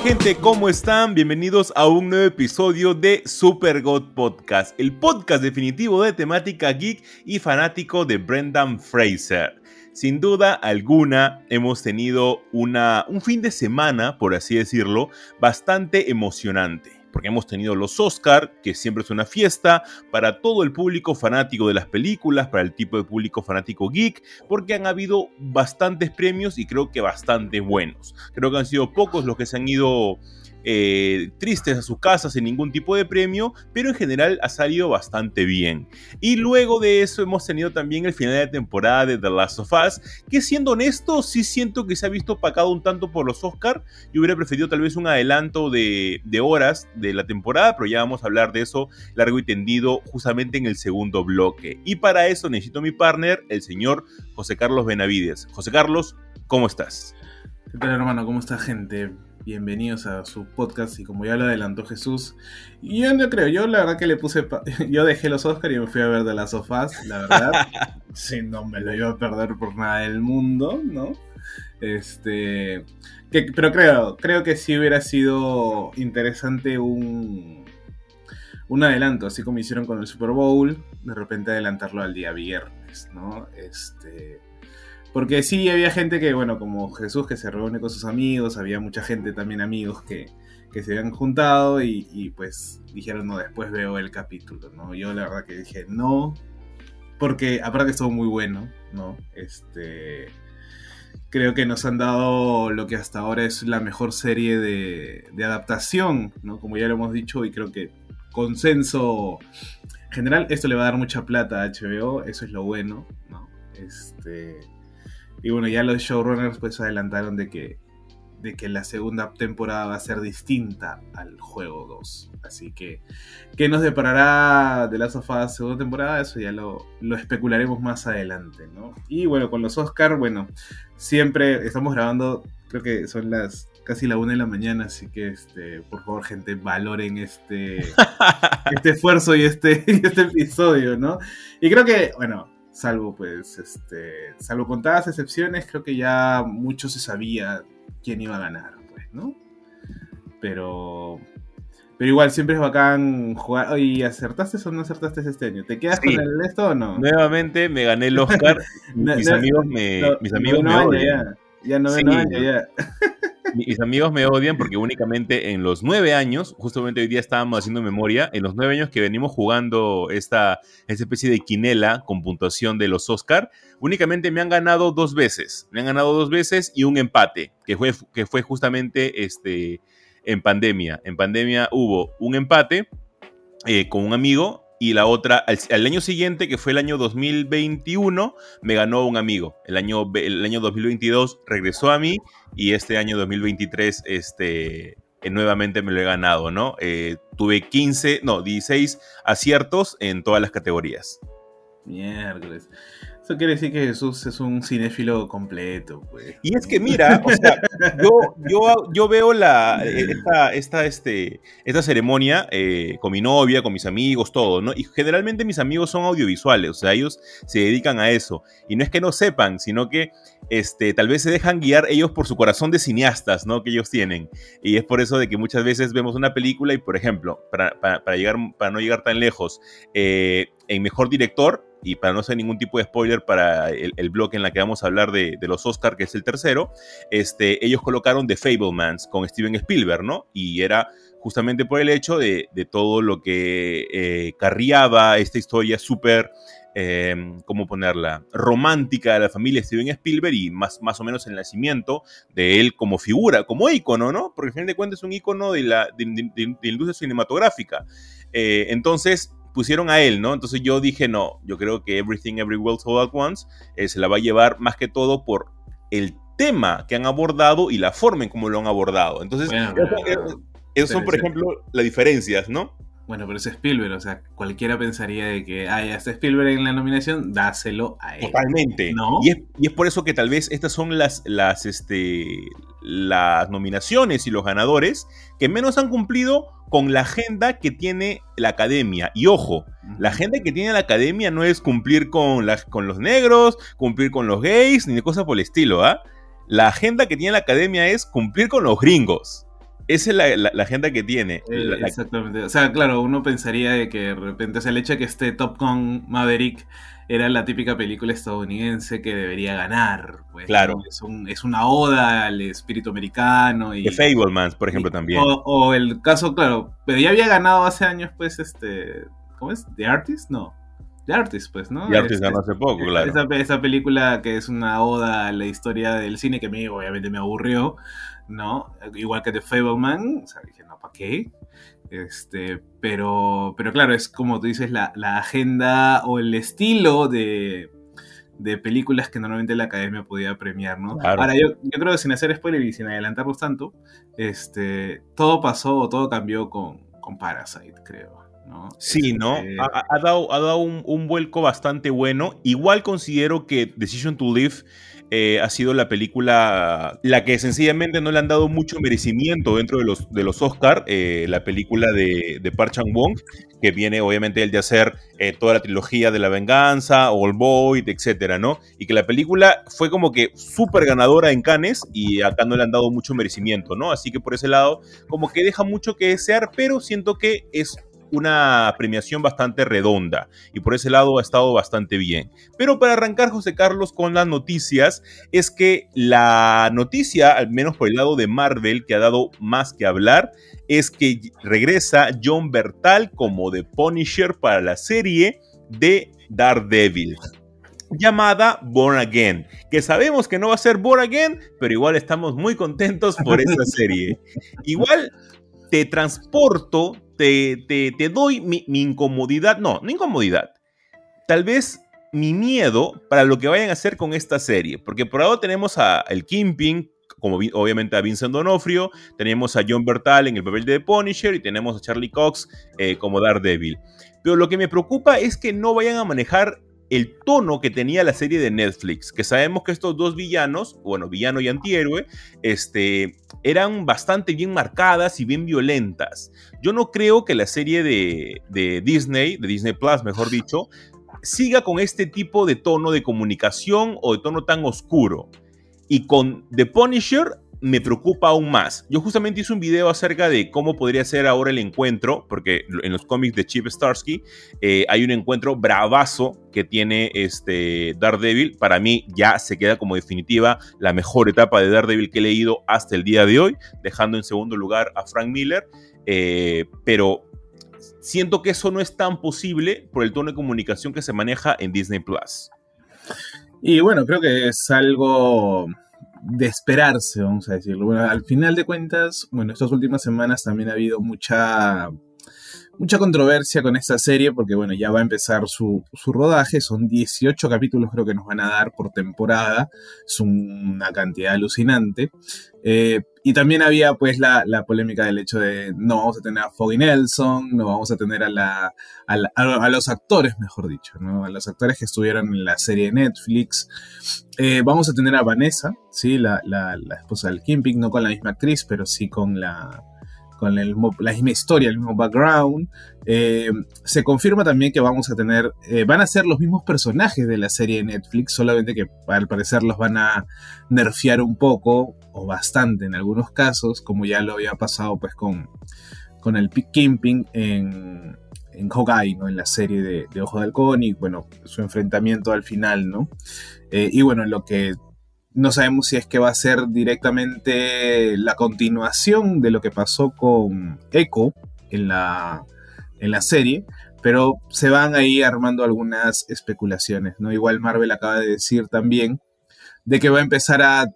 Gente? ¿Cómo están? Bienvenidos a un nuevo episodio de Super God Podcast, el podcast definitivo de temática geek y fanático de Brendan Fraser. Sin duda alguna hemos tenido una, un fin de semana, por así decirlo, bastante emocionante porque hemos tenido los Oscar, que siempre es una fiesta para todo el público fanático de las películas, para el tipo de público fanático geek, porque han habido bastantes premios y creo que bastante buenos. Creo que han sido pocos los que se han ido eh, tristes a sus casas sin ningún tipo de premio, pero en general ha salido bastante bien. Y luego de eso hemos tenido también el final de temporada de The Last of Us, que siendo honesto, sí siento que se ha visto opacado un tanto por los Oscar. Yo hubiera preferido tal vez un adelanto de, de horas de la temporada, pero ya vamos a hablar de eso largo y tendido justamente en el segundo bloque. Y para eso necesito a mi partner, el señor José Carlos Benavides. José Carlos, ¿cómo estás? ¿Qué tal hermano? ¿Cómo está gente? Bienvenidos a su podcast y como ya lo adelantó Jesús, yo no creo, yo la verdad que le puse, yo dejé los Oscars y me fui a ver de las sofás, la verdad, si no me lo iba a perder por nada del mundo, ¿no? Este, que, pero creo, creo que sí hubiera sido interesante un, un adelanto, así como hicieron con el Super Bowl, de repente adelantarlo al día viernes, ¿no? Este, porque sí, había gente que, bueno, como Jesús que se reúne con sus amigos, había mucha gente también amigos que, se habían juntado y, pues dijeron, no, después veo el capítulo, ¿no? Yo la verdad que dije, no, porque aparte que estuvo muy bueno, ¿no? Este, creo que nos han dado lo que hasta ahora es la mejor serie de, de adaptación, ¿no? Como ya lo hemos dicho y creo que consenso general, esto le va a dar mucha plata a HBO, eso es lo bueno, ¿no? Este y bueno, ya los showrunners pues adelantaron de que, de que la segunda temporada va a ser distinta al juego 2. Así que, ¿qué nos deparará de la sofá segunda temporada? Eso ya lo, lo especularemos más adelante, ¿no? Y bueno, con los Oscar, bueno, siempre estamos grabando, creo que son las casi la una de la mañana, así que este, por favor, gente, valoren este, este esfuerzo y este, este episodio, ¿no? Y creo que, bueno, salvo pues, este, salvo contadas excepciones, creo que ya mucho se sabía quién iba a ganar, pues, ¿no? Pero, pero igual siempre es bacán jugar. Oye, ¿acertaste o no acertaste este año? ¿Te quedas con el esto o no? Nuevamente me gané el Oscar. mis, amigos me, mis amigos me odian. Ya, no ven años, ya. Mis amigos me odian porque únicamente en los nueve años, justamente hoy día estábamos haciendo memoria, en los nueve años que venimos jugando esta, esta especie de quinela con puntuación de los Oscar, únicamente me han ganado dos veces. Me han ganado dos veces y un empate, que fue, que fue justamente este, en pandemia. En pandemia hubo un empate eh, con un amigo y la otra, al, año siguiente, que fue el año 2021, me ganó un amigo. El año, el año 2022 regresó a mí y este año 2023 este, eh, nuevamente me lo he ganado, ¿no? Eh, tuve 15, no, 16 aciertos en todas las categorías. Miércoles. Eso quiere decir que Jesús es un cinéfilo completo, pues. Y es que mira, o sea, yo, yo, yo veo la, esta, esta, este, esta ceremonia eh, con mi novia, con mis amigos, todo, ¿no? Y generalmente mis amigos son audiovisuales, o sea, ellos se dedican a eso. Y no es que no sepan, sino que este, tal vez se dejan guiar ellos por su corazón de cineastas, ¿no? Que ellos tienen. Y es por eso de que muchas veces vemos una película y, por ejemplo, para, para, llegar, para no llegar tan lejos, eh, en Mejor Director, y para no hacer ningún tipo de spoiler para el, bloque en la que vamos a hablar de, los Oscar, que es el tercero, este, ellos colocaron The Fablemans con Steven Spielberg, ¿no? Y era justamente por el hecho de, todo lo que eh, carriaba esta historia súper, em, ¿cómo ponerla?, romántica de la familia Steven Spielberg y más, más o menos el nacimiento de él como figura, como ícono, ¿no? Porque al final de cuentas es un ícono de la, de, la industria cinematográfica. Eh, entonces, pusieron a él, ¿no? Entonces yo dije, no, yo creo que Everything Everywhere All at Once eh, se la va a llevar más que todo por el tema que han abordado y la forma en cómo lo han abordado. Entonces, Esas son, por ejemplo, las diferencias, ¿no? Bueno, pero es Spielberg, o sea, cualquiera pensaría de que, ah, ya está Spielberg en la nominación, dáselo a él. Totalmente. ¿No? Y es, y es por eso que tal vez estas son las, las, este, las nominaciones y los ganadores que menos han cumplido con la agenda que tiene la academia. Y ojo, la agenda que tiene la academia no es cumplir con, con los negros, cumplir con los gays, ni de cosas por el estilo, ¿ah? La agenda que tiene la academia es cumplir con los gringos. Esa es la, agenda que tiene. Eh, exactamente. O sea, claro, uno pensaría de que de repente, o sea, el hecho de que este Top Gun Maverick era la típica película estadounidense que debería ganar. Pues, claro. Es, una oda al espíritu americano. Y, The Fablemans, por ejemplo, también. O, el caso, claro, pero ya había ganado hace años, pues, este. ¿Cómo es? ¿The Artist? No. The Artist, pues, ¿no? The Artist este, ganó hace poco, claro. Esa, esa, película que es una oda a la historia del cine que a mí obviamente me aburrió. ¿No? Igual que The Fableman, o sea, dije, no, ¿para qué? Este, pero, pero claro, es como tú dices, la, agenda o el estilo de, películas que normalmente la academia podía premiar, ¿no? Ahora, yo, creo que sin hacer spoiler y sin adelantarnos tanto, este, todo pasó, todo cambió con, con Parasite, creo. ¿no? Sí, ¿no? Este ha, dado, ha dado un, un, vuelco bastante bueno. Igual considero que Decision to Live eh, ha sido la película la que sencillamente no le han dado mucho merecimiento dentro de los, de los Oscar, eh, la película de, de Park Chan-wong, que viene obviamente el de hacer eh, toda la trilogía de la venganza, All Boy, etcétera, ¿no? Y que la película fue como que súper ganadora en Cannes y acá no le han dado mucho merecimiento, ¿no? Así que por ese lado, como que deja mucho que desear, pero siento que es una premiación bastante redonda y por ese lado ha estado bastante bien. Pero para arrancar, José Carlos, con las noticias, es que la noticia, al menos por el lado de Marvel, que ha dado más que hablar, es que regresa John Bertal como The Punisher para la serie de Daredevil llamada Born Again, que sabemos que no va a ser Born Again, pero igual estamos muy contentos por esa serie. Igual te transporto te, doy mi, incomodidad, no, no incomodidad, tal vez mi miedo para lo que vayan a hacer con esta serie, porque por ahora tenemos a el Kimping, como obviamente a Vincent Donofrio, tenemos a John Bertal en el papel de Punisher y tenemos a Charlie Cox eh, como Daredevil. Pero lo que me preocupa es que no vayan a manejar el tono que tenía la serie de Netflix, que sabemos que estos dos villanos, bueno, villano y antihéroe, este, eran bastante bien marcadas y bien violentas. Yo no creo que la serie de, de Disney, de Disney Plus, mejor dicho, siga con este tipo de tono de comunicación o de tono tan oscuro. Y con The Punisher me preocupa aún más. Yo justamente hice un video acerca de cómo podría ser ahora el encuentro, porque en los cómics de Chip Starsky eh, hay un encuentro bravazo que tiene este Daredevil. Para mí ya se queda como definitiva la mejor etapa de Daredevil que he leído hasta el día de hoy, dejando en segundo lugar a Frank Miller. Eh, pero siento que eso no es tan posible por el tono de comunicación que se maneja en Disney Plus. Y bueno, creo que es algo de esperarse, vamos a decirlo. Bueno, al final de cuentas, bueno, estas últimas semanas también ha habido mucha mucha controversia con esta serie porque, bueno, ya va a empezar su, rodaje. Son 18 capítulos creo que nos van a dar por temporada. Es una cantidad alucinante. Eh, y también había pues la, polémica del hecho de no vamos a tener a Foggy Nelson, no vamos a tener a, la, a, los actores, mejor dicho, ¿no? a los actores que estuvieron en la serie de Netflix. Eh, vamos a tener a Vanessa, ¿sí? la, la esposa del Kimping, no con la misma actriz, pero sí con la, con la misma historia, el mismo background. Eh, se confirma también que vamos a tener, eh, van a ser los mismos personajes de la serie de Netflix, solamente que al parecer los van a nerfear un poco o bastante en algunos casos, como ya lo había pasado pues con, con el Kimping en, en Hawkeye, ¿no? En la serie de, de Ojo de Halcón y bueno, su enfrentamiento al final, ¿no? Eh, y bueno, lo que no sabemos si es que va a ser directamente la continuación de lo que pasó con Echo en la, en la serie, pero se van ahí armando algunas especulaciones, ¿no? Igual Marvel acaba de decir también de que va a empezar a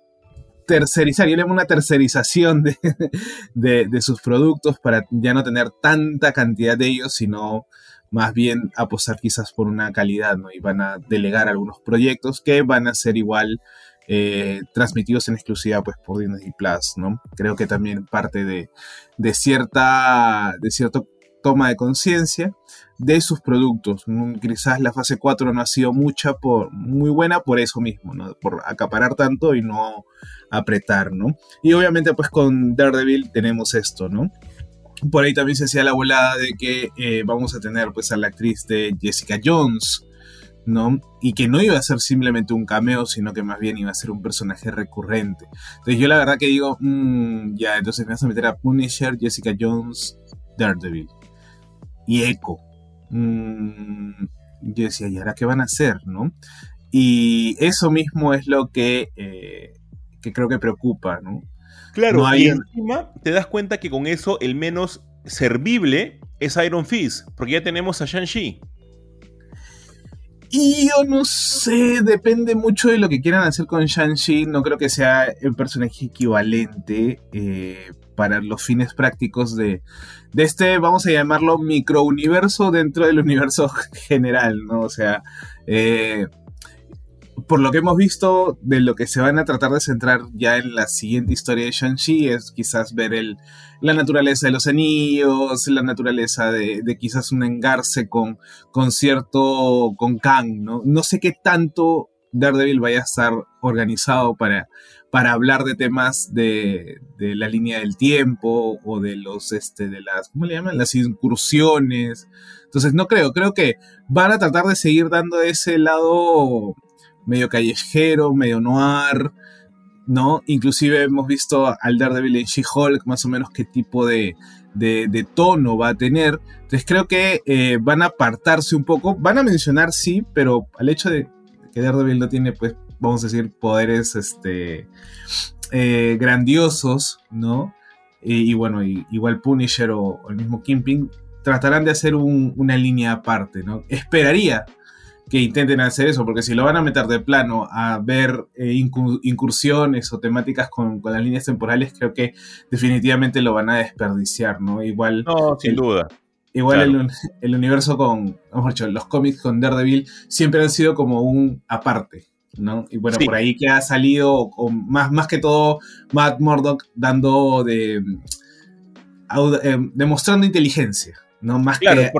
tercerizar, yo le una tercerización de, de, sus productos para ya no tener tanta cantidad de ellos, sino más bien apostar quizás por una calidad, ¿no? Y van a delegar algunos proyectos que van a ser igual eh, transmitidos en exclusiva pues por Disney Plus, ¿no? Creo que también parte de, de cierta, de cierto toma de conciencia de sus productos. Mm, quizás la fase 4 no ha sido mucha por, muy buena por eso mismo, ¿no? Por acaparar tanto y no apretar, ¿no? Y obviamente pues con Daredevil tenemos esto, ¿no? Por ahí también se hacía la volada de que eh, vamos a tener pues a la actriz de Jessica Jones, ¿no? Y que no iba a ser simplemente un cameo, sino que más bien iba a ser un personaje recurrente. Entonces yo la verdad que digo, mm, ya, entonces me vas a meter a Punisher, Jessica Jones, Daredevil y Echo. Mm, yo decía, ¿y ahora qué van a hacer, no? Y eso mismo es lo que, eh, que creo que preocupa, ¿no? Claro, y encima te das cuenta que con eso el menos servible es Iron Fist, porque ya tenemos a Shang-Chi. Y yo no sé, depende mucho de lo que quieran hacer con Shang-Chi. No creo que sea el personaje equivalente eh, para los fines prácticos de, de este, vamos a llamarlo, microuniverso dentro del universo general, ¿no? O sea, eh, por lo que hemos visto, de lo que se van a tratar de centrar ya en la siguiente historia de Shang-Chi es quizás ver el, la naturaleza de los anillos, la naturaleza de, quizás un engarce con, con cierto, con Kang, ¿no? No sé qué tanto Daredevil vaya a estar organizado para, para hablar de temas de, de, la línea del tiempo o de los, este, de las, ¿cómo le llaman? Las incursiones. Entonces no creo, creo que van a tratar de seguir dando ese lado medio callejero, medio noir, ¿no? Inclusive hemos visto al Daredevil en She-Hulk, más o menos qué tipo de, de, tono va a tener. Entonces creo que eh, van a apartarse un poco, van a mencionar sí, pero al hecho de que Daredevil no tiene, pues, vamos a decir, poderes este, eh, grandiosos, ¿no? Y, bueno, igual Punisher o, el mismo Kimping tratarán de hacer una línea aparte, ¿no? Esperaría que intenten hacer eso, porque si lo van a meter de plano a ver eh, incursiones o temáticas con, las líneas temporales, creo que definitivamente lo van a desperdiciar, ¿no? Igual. No, sin duda. Igual el, universo con, dicho, los cómics con Daredevil siempre han sido como un aparte, ¿no? Y bueno, por ahí que ha salido, más, más que todo, Matt Murdock dando de. Eh, demostrando inteligencia, no más que,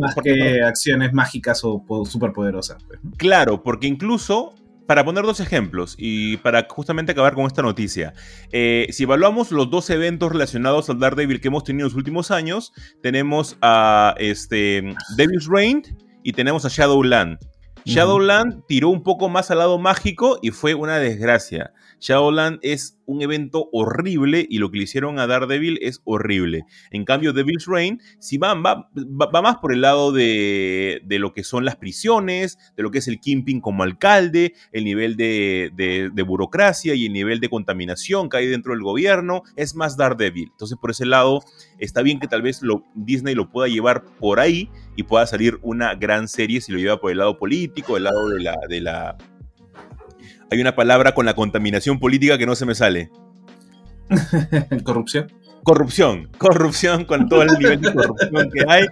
más que acciones mágicas o superpoderosas. Pues, claro, porque incluso para poner dos ejemplos y para justamente acabar con esta noticia, eh, si evaluamos los dos eventos relacionados al Daredevil que hemos tenido en los últimos años, tenemos a este, Devil's Reign y tenemos a Shadowland. Shadowland tiró un poco más al lado mágico y fue una desgracia. Shadowland es un evento horrible y lo que le hicieron a Daredevil es horrible. En cambio, Devil's Reign si va, va, más por el lado de, de, lo que son las prisiones, de lo que es el Kimping como alcalde, el nivel de, de, burocracia y el nivel de contaminación que hay dentro del gobierno. Es más Daredevil. Entonces, por ese lado, está bien que tal vez lo, Disney lo pueda llevar por ahí y pueda salir una gran serie si lo lleva por el lado político, el lado de la, de la hay una palabra con la contaminación política que no se me sale. Corrupción. Corrupción, corrupción con todo el nivel de corrupción que hay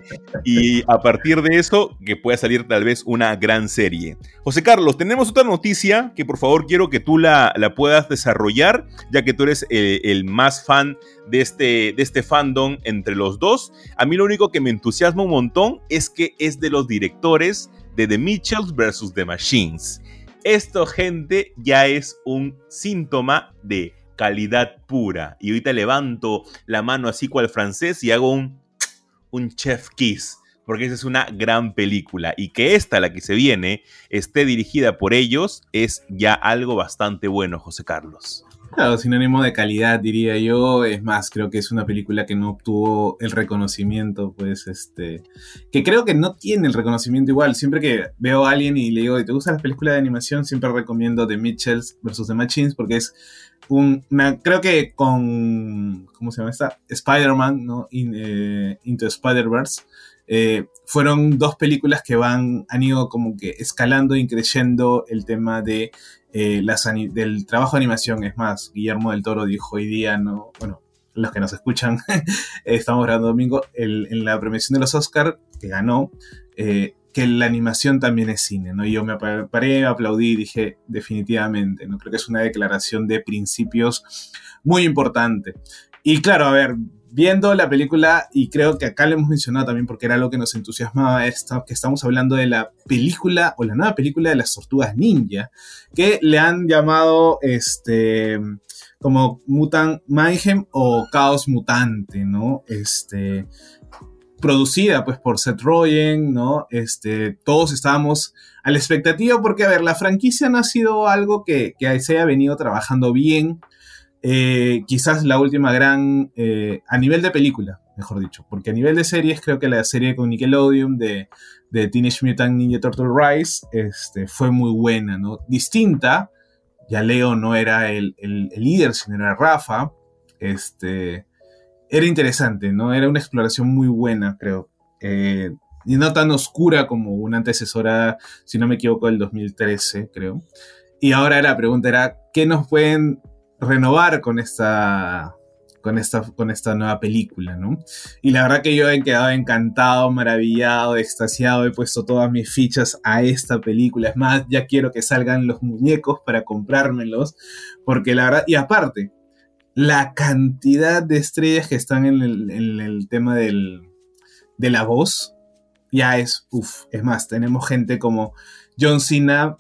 y a partir de eso que pueda salir tal vez una gran serie. José Carlos, tenemos otra noticia que por favor quiero que tú la, la puedas desarrollar ya que tú eres el, el, más fan de este, de este fandom entre los dos. A mí lo único que me entusiasma un montón es que es de los directores de The Mitchells vs. The Machines. Esto, gente, ya es un síntoma de calidad pura. Y ahorita levanto la mano así cual francés y hago un, un chef kiss. Porque esa es una gran película. Y que esta, la que se viene, esté dirigida por ellos, es ya algo bastante bueno, José Carlos. Claro, sinónimo de calidad, diría yo. Es más, creo que es una película que no obtuvo el reconocimiento, pues, este. Que creo que no tiene el reconocimiento igual. Siempre que veo a alguien y le digo, ¿te gustan las películas de animación? Siempre recomiendo The Mitchells vs. The Machines, porque es un. creo que con. ¿Cómo se llama esta? Spider-Man, ¿no? Eh, Into Spider-Verse. Eh, fueron dos películas que van, han ido como que escalando y creyendo el tema de eh, del trabajo de animación. Es más, Guillermo del Toro dijo hoy día, no, bueno, los que nos escuchan, estamos grabando domingo, en la premiación de los Oscars, que ganó, eh, que la animación también es cine, ¿no? Y yo me paré, aplaudí y dije, definitivamente, ¿no? Creo que es una declaración de principios muy importante. Y claro, a ver, viendo la película, y creo que acá le hemos mencionado también porque era lo que nos entusiasmaba, esto, que estamos hablando de la película o la nueva película de las tortugas ninja, que le han llamado este como Mutant Mayhem o Caos Mutante, ¿no? Este, producida pues por Seth Rogen, ¿no? Este, todos estábamos a la expectativa porque, a ver, la franquicia no ha sido algo que, que se haya venido trabajando bien. Eh, quizás la última gran, eh, a nivel de película, mejor dicho, porque a nivel de series creo que la serie con Nickelodeon de, Teenage Mutant Ninja Turtle Rise este, fue muy buena, ¿no? Distinta, ya Leo no era el, el, el líder, sino era Rafa, este, era interesante, ¿no? Era una exploración muy buena, creo. Eh, y no tan oscura como una antecesora, si no me equivoco, del 2013, creo. Y ahora la pregunta era, ¿qué nos pueden renovar con esta, con esta, con esta nueva película, ¿no? Y la verdad que yo he quedado encantado, maravillado, extasiado, he puesto todas mis fichas a esta película. Es más, ya quiero que salgan los muñecos para comprármelos, porque la verdad, y aparte, la cantidad de estrellas que están en el, tema del, de la voz ya es, uff, es más, tenemos gente como John Cena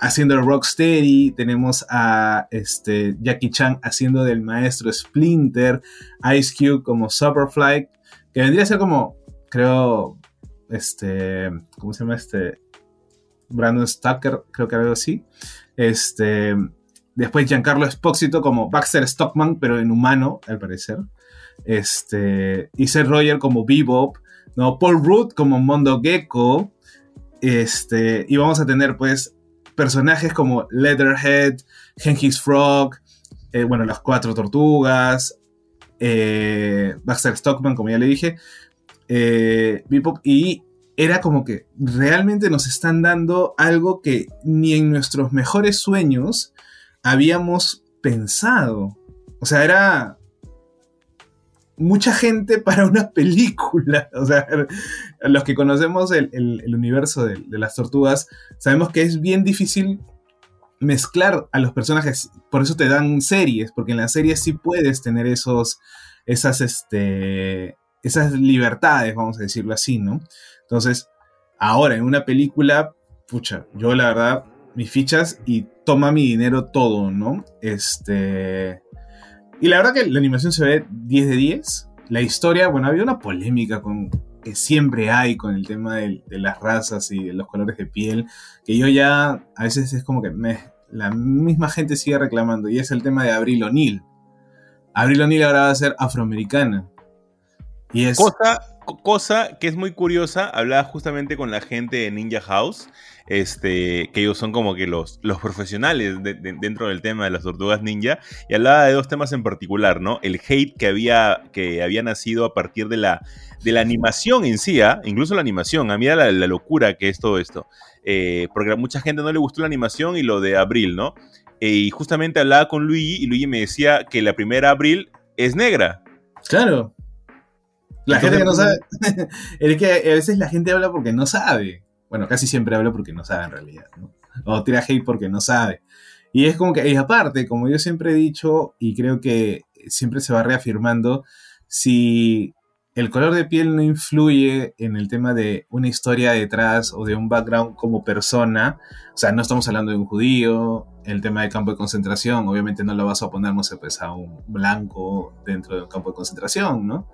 haciendo el Rocksteady, tenemos a este, Jackie Chan haciendo del maestro Splinter, Ice Cube como Superfly, que vendría a ser como, creo, este, ¿cómo se llama este? Brandon Stucker, creo que algo así. Este, Después Giancarlo Espósito como Baxter Stockman, pero en humano, al parecer. Este, y Seth Roger como Bebop, ¿no? Paul Rudd como Mondo Gecko. Este, y vamos a tener pues personajes como Leatherhead, Genghis Frog, eh, bueno, las cuatro tortugas, eh, Baxter Stockman, como ya le dije, eh, y era como que realmente nos están dando algo que ni en nuestros mejores sueños habíamos pensado. O sea, era mucha gente para una película. O sea, los que conocemos el, universo de, las tortugas, sabemos que es bien difícil mezclar a los personajes. Por eso te dan series, porque en las series sí puedes tener esos, esas, este, esas libertades, vamos a decirlo así, ¿no? Entonces, ahora en una película, pucha, yo la verdad mis fichas y toma mi dinero todo, ¿no? Este. Y la verdad que la animación se ve 10 de 10. La historia, bueno, había una polémica con, que siempre hay con el tema de, las razas y de los colores de piel, que yo ya a veces es como que la misma gente sigue reclamando, y es el tema de Abril O'Neill. Abril O'Neill ahora va a ser afroamericana. Y es... Cosa, cosa que es muy curiosa, hablaba justamente con la gente de Ninja House, este, que ellos son como que los, los profesionales dentro del tema de las tortugas ninja, y hablaba de dos temas en particular, ¿no? El hate que había, que había nacido a partir de la, de la animación en sí, ¿ah? incluso la animación, a mí era la, locura que es todo esto, eh, porque a mucha gente no le gustó la animación y lo de Abril, ¿no? Eh, y justamente hablaba con Luigi y Luigi me decía que la primera Abril es negra. Claro. La gente que no sabe. es que a veces la gente habla porque no sabe. Bueno, casi siempre hablo porque no sabe en realidad, ¿no? O tira hate porque no sabe. Y es como que, y aparte, como yo siempre he dicho, y creo que siempre se va reafirmando, si el color de piel no influye en el tema de una historia detrás o de un background como persona, o sea, no estamos hablando de un judío, el tema del campo de concentración, obviamente no lo vas a poner, no sé, pues a un blanco dentro de un campo de concentración, ¿no?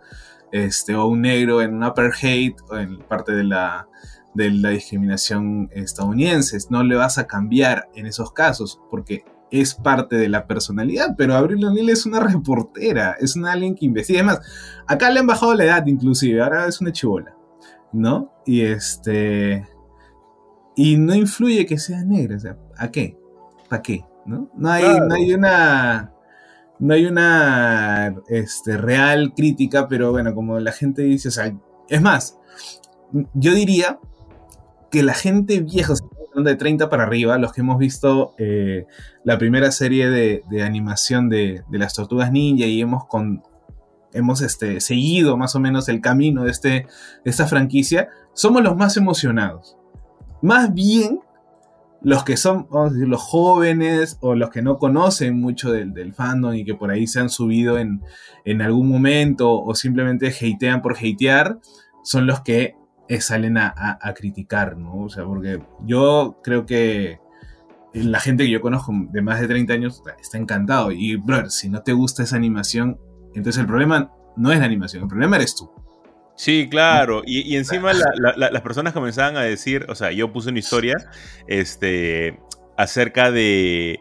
Este, o un negro en un apartheid, o en parte de la, de la discriminación estadounidense. No le vas a cambiar en esos casos porque es parte de la personalidad, pero Abril O'Neill es una reportera, es una alguien que investiga. Además, acá le han bajado la edad inclusive, ahora es una chivola, ¿no? Y este... Y no influye que sea negra, o sea, ¿a qué? ¿Para qué? ¿No? No hay, no hay una... No hay una este, real crítica, pero bueno, como la gente dice, o sea, es más, yo diría que la gente vieja, de 30 para arriba, los que hemos visto eh, la primera serie de, animación de, las tortugas ninja y hemos, hemos este, seguido más o menos el camino de, este, esta franquicia, somos los más emocionados. más bien los que son, vamos a decir, los jóvenes o los que no conocen mucho del, del fandom y que por ahí se han subido en, en algún momento o simplemente hatean por hatear, son los que salen a, a, criticar, ¿no? O sea, porque yo creo que la gente que yo conozco de más de 30 años está encantado. Y, brother, si no te gusta esa animación, entonces el problema no es la animación, el problema eres tú. Sí, claro. Y, y encima las personas comenzaban a decir, o sea, yo puse una historia este, acerca de,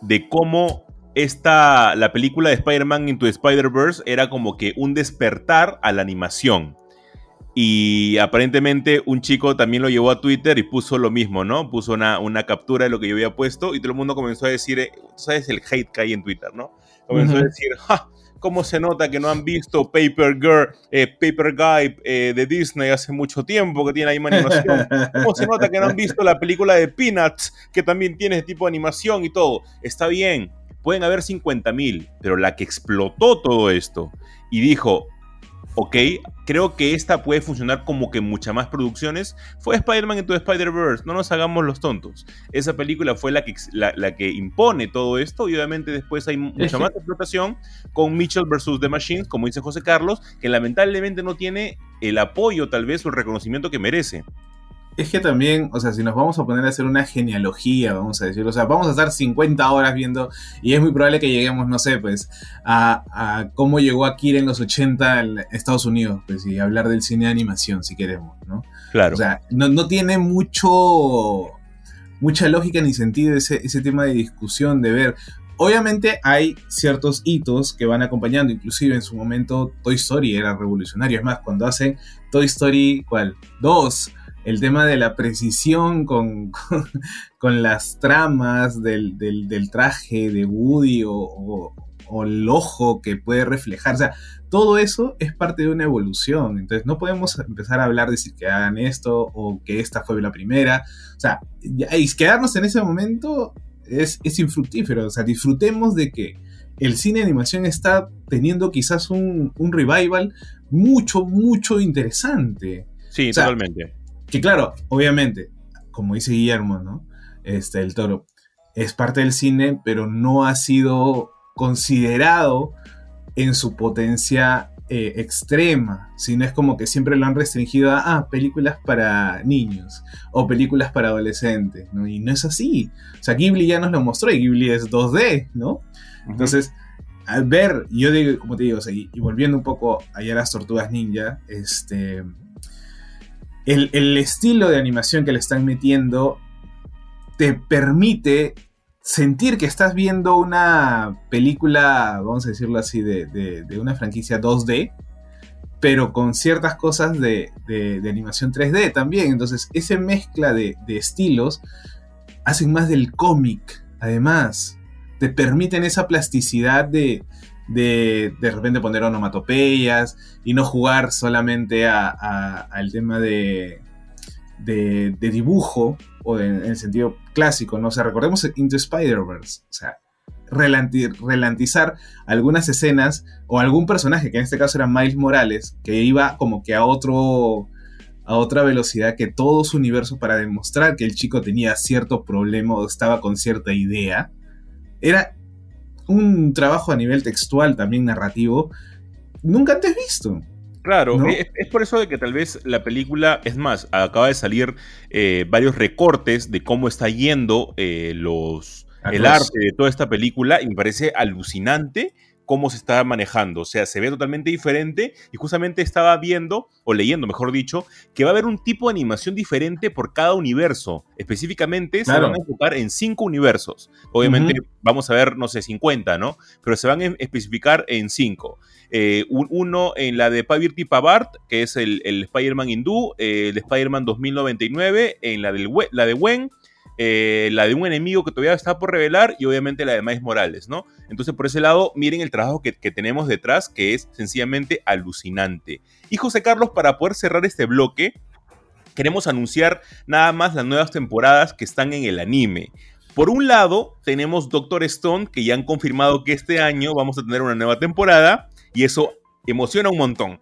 de cómo esta, la película de Spider-Man Into Spider-Verse era como que un despertar a la animación. Y aparentemente un chico también lo llevó a Twitter y puso lo mismo, ¿no? Puso una, una captura de lo que yo había puesto y todo el mundo comenzó a decir, eh, ¿sabes el hate que hay en Twitter, ¿no? Comenzó uh -huh. a decir, ¡ja! ¿Cómo se nota que no han visto Paper Girl, eh, Paper Guy eh, de Disney hace mucho tiempo que tiene ahí animación? ¿Cómo se nota que no han visto la película de Peanuts que también tiene ese tipo de animación y todo? Está bien, pueden haber 50 mil, pero la que explotó todo esto y dijo, ok, creo que esta puede funcionar como que muchas más producciones, fue Spider-Man Into Spider-Verse, no nos hagamos los tontos. Esa película fue la que, la, la que impone todo esto y obviamente después hay mucha más explotación con Mitchell vs. The Machines, como dice José Carlos, que lamentablemente no tiene el apoyo tal vez o el reconocimiento que merece es que también, o sea, si nos vamos a poner a hacer una genealogía, vamos a decir, o sea, vamos a estar 50 horas viendo y es muy probable que lleguemos, no sé, pues, a, a cómo llegó Akira en los 80 en Estados Unidos, pues, y hablar del cine de animación, si queremos, ¿no? Claro. O sea, no, no tiene mucho, mucha lógica ni sentido ese, ese tema de discusión, de ver, Obviamente hay ciertos hitos que van acompañando, inclusive en su momento Toy Story era revolucionario, es más, cuando hacen Toy Story, ¿cuál? 2, el tema de la precisión con, con, con las tramas del, del, del, traje de Woody o, o, o, el ojo que puede reflejar. O sea, todo eso es parte de una evolución. Entonces no podemos empezar a hablar de decir que hagan esto o que esta fue la primera. O sea, y quedarnos en ese momento es, es infructífero. O sea, disfrutemos de que el cine de animación está teniendo quizás un, un revival mucho, mucho interesante. Sí, o sea, totalmente que claro, obviamente, como dice Guillermo, ¿no? Este, el toro, es parte del cine, pero no ha sido considerado en su potencia eh, extrema, sino es como que siempre lo han restringido a ah, películas para niños o películas para adolescentes, ¿no? Y no es así. O sea, Ghibli ya nos lo mostró y Ghibli es 2D, ¿no? Uh -huh. Entonces, al ver, yo digo, como te digo, o sea, y, y, volviendo un poco allá a las tortugas ninja, este el, el, estilo de animación que le están metiendo te permite sentir que estás viendo una película, vamos a decirlo así, de, de, una franquicia 2D, pero con ciertas cosas de, de animación 3D también. Entonces, esa mezcla de, estilos hacen más del cómic, además. Te permiten esa plasticidad de, de de repente poner onomatopeyas y no jugar solamente al tema de, de, de, dibujo o en el sentido clásico, ¿no? O sea, recordemos Into Spider-Verse, o sea, relanti relantizar algunas escenas o algún personaje, que en este caso era Miles Morales, que iba como que a otro a otra velocidad que todo su universo para demostrar que el chico tenía cierto problema o estaba con cierta idea, era un trabajo a nivel textual, también narrativo, nunca antes visto. Claro, ¿no? es, es, por eso de que tal vez la película, es más, acaba de salir eh, varios recortes de cómo está yendo eh, los, el arte de toda esta película y me parece alucinante cómo se está manejando. O sea, se ve totalmente diferente y justamente estaba viendo, o leyendo, mejor dicho, que va a haber un tipo de animación diferente por cada universo. Específicamente claro. se van a enfocar en cinco universos. Obviamente uh -huh. vamos a ver, no sé, 50, ¿no? Pero se van a especificar en cinco. Eh, uno en la de Pavirti Pavart, que es el, el Spider-Man hindú, eh, el Spider-Man 2099, en la, del, la de Wen, eh, la de un enemigo que todavía está por revelar y obviamente la de Miles Morales, ¿no? Entonces, por ese lado, miren el trabajo que, que, tenemos detrás, que es sencillamente alucinante. Y José Carlos, para poder cerrar este bloque, queremos anunciar nada más las nuevas temporadas que están en el anime. Por un lado, tenemos Doctor Stone, que ya han confirmado que este año vamos a tener una nueva temporada, y eso emociona un montón.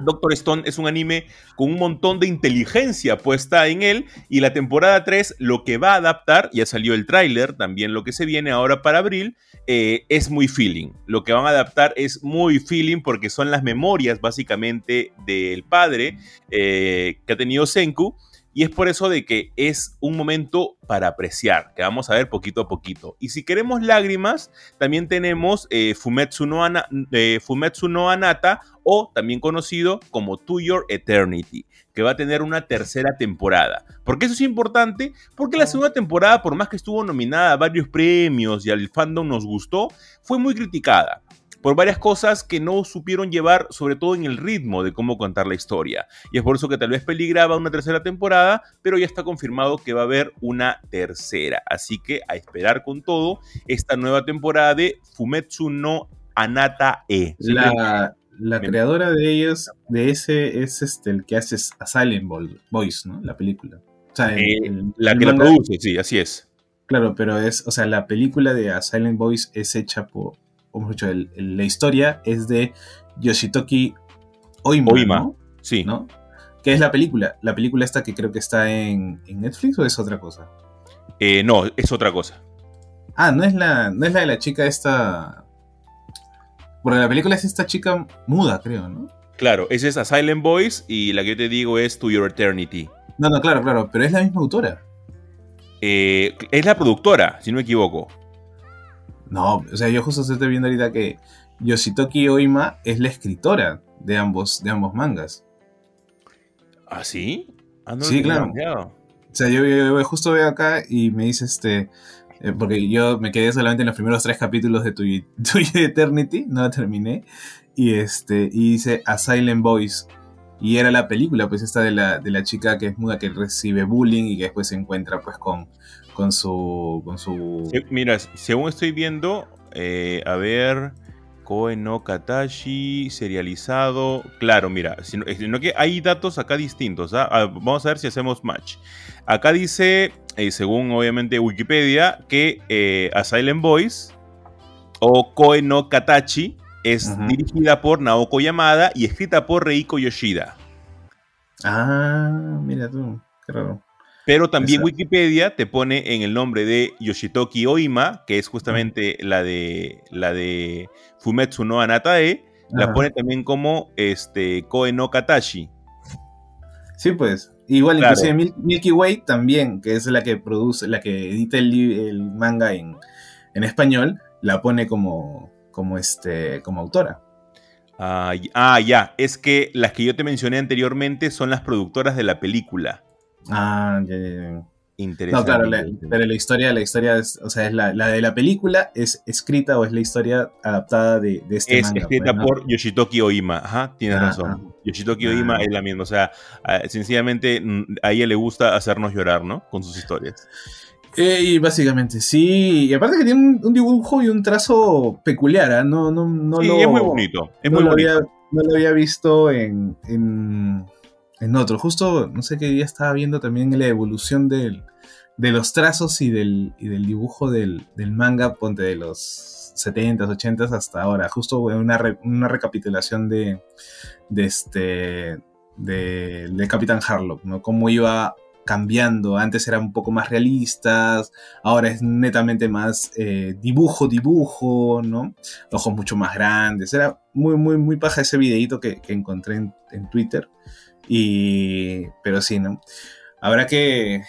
Doctor Stone es un anime con un montón de inteligencia puesta en él y la temporada 3 lo que va a adaptar, ya salió el tráiler, también lo que se viene ahora para abril, eh, es muy feeling. Lo que van a adaptar es muy feeling porque son las memorias básicamente del padre eh, que ha tenido Senku y es por eso de que es un momento para apreciar, que vamos a ver poquito a poquito. Y si queremos lágrimas, también tenemos eh, Fumetsu, no eh, Fumetsu no Anata, o también conocido como To Your Eternity, que va a tener una tercera temporada. ¿Por qué eso es importante? Porque la segunda temporada, por más que estuvo nominada a varios premios y al fandom nos gustó, fue muy criticada por varias cosas que no supieron llevar, sobre todo en el ritmo de cómo contar la historia. Y es por eso que tal vez peligraba una tercera temporada, pero ya está confirmado que va a haber una tercera. Así que a esperar con todo esta nueva temporada de Fumetsu no Anata E. La, la creadora de ellos, de ese, es este, el que hace Silent Voice, ¿no? La película. O sea, eh, la que la produce, sí, así es. Claro, pero es, o sea, la película de A Silent Voice es hecha por, como dicho, la historia es de Yoshitoki Oima, Oima sí. ¿no? ¿Qué es la película? La película esta que creo que está en, Netflix o es otra cosa? Eh, no, es otra cosa. Ah, no es la, no es la de la chica esta. Porque la película es esta chica muda, creo, ¿no? Claro, esa es A Silent Voice y la que yo te digo es To Your Eternity. No, no, claro, claro, pero es la misma autora. Eh, es la productora, si no me equivoco. No, o sea, yo justo estoy viendo ahorita que Yoshitoki Oima es la escritora de ambos, de ambos mangas. ¿Ah, sí? Ah, sí, claro. O sea, yo, justo veo acá y me dice este. Eh, porque yo me quedé solamente en los primeros tres capítulos de tu Eternity, no la terminé. Y este. Y dice A Silent Voice. Y era la película, pues, esta de la, de la chica que es muda, que recibe bullying y que después se encuentra, pues, con, con su. Con su... mira, según estoy viendo, eh, a ver. Koe no Katashi, serializado. Claro, mira, sino, que hay datos acá distintos. ¿ah? Ah, vamos a ver si hacemos match. Acá dice, eh, según obviamente Wikipedia, que eh, A Silent Voice o Koe no Katachi es dirigida por Naoko Yamada y escrita por Reiko Yoshida. Ah, mira tú, qué raro. Pero también Wikipedia te pone en el nombre de Yoshitoki Oima, que es justamente la de la de Fumetsu no Anatae, la pone también como este Koe no Katashi. Sí, pues. Igual, inclusive Milky Way también, que es la que produce, la que edita el, manga en, español, la pone como, como, este, como autora. Ah, ah, ya. Es que las que yo te mencioné anteriormente son las productoras de la película. Ah, ya, ya, Interesante. No, claro, pero la historia, la historia es, o sea, es la, de la película es escrita o es la historia adaptada de, de este Es escrita pues, por Yoshitoki Oima, ajá, tienes ah, razón. Ah. Yoshitoki Oima es la misma, o sea, sencillamente mm, a ella le gusta hacernos llorar, ¿no? Con sus historias. Eh, y básicamente sí, y aparte que tiene un, dibujo y un trazo peculiar, ¿eh? no, no, no sí, es muy bonito, es muy lo bonito. Había, no lo había visto en en otro. Justo, no sé qué día estaba viendo también la evolución del, de los trazos y del, y del dibujo del, del, manga, ponte de los 70s, 80s hasta ahora. Justo una, una recapitulación de, este de, de Capitán Harlock, ¿no? Cómo iba cambiando. Antes eran un poco más realistas, ahora es netamente más eh, dibujo, dibujo, ¿no? Ojos mucho más grandes. Era muy, muy, muy paja ese videito que, encontré en, en Twitter. Y, pero sí, ¿no? Habrá que,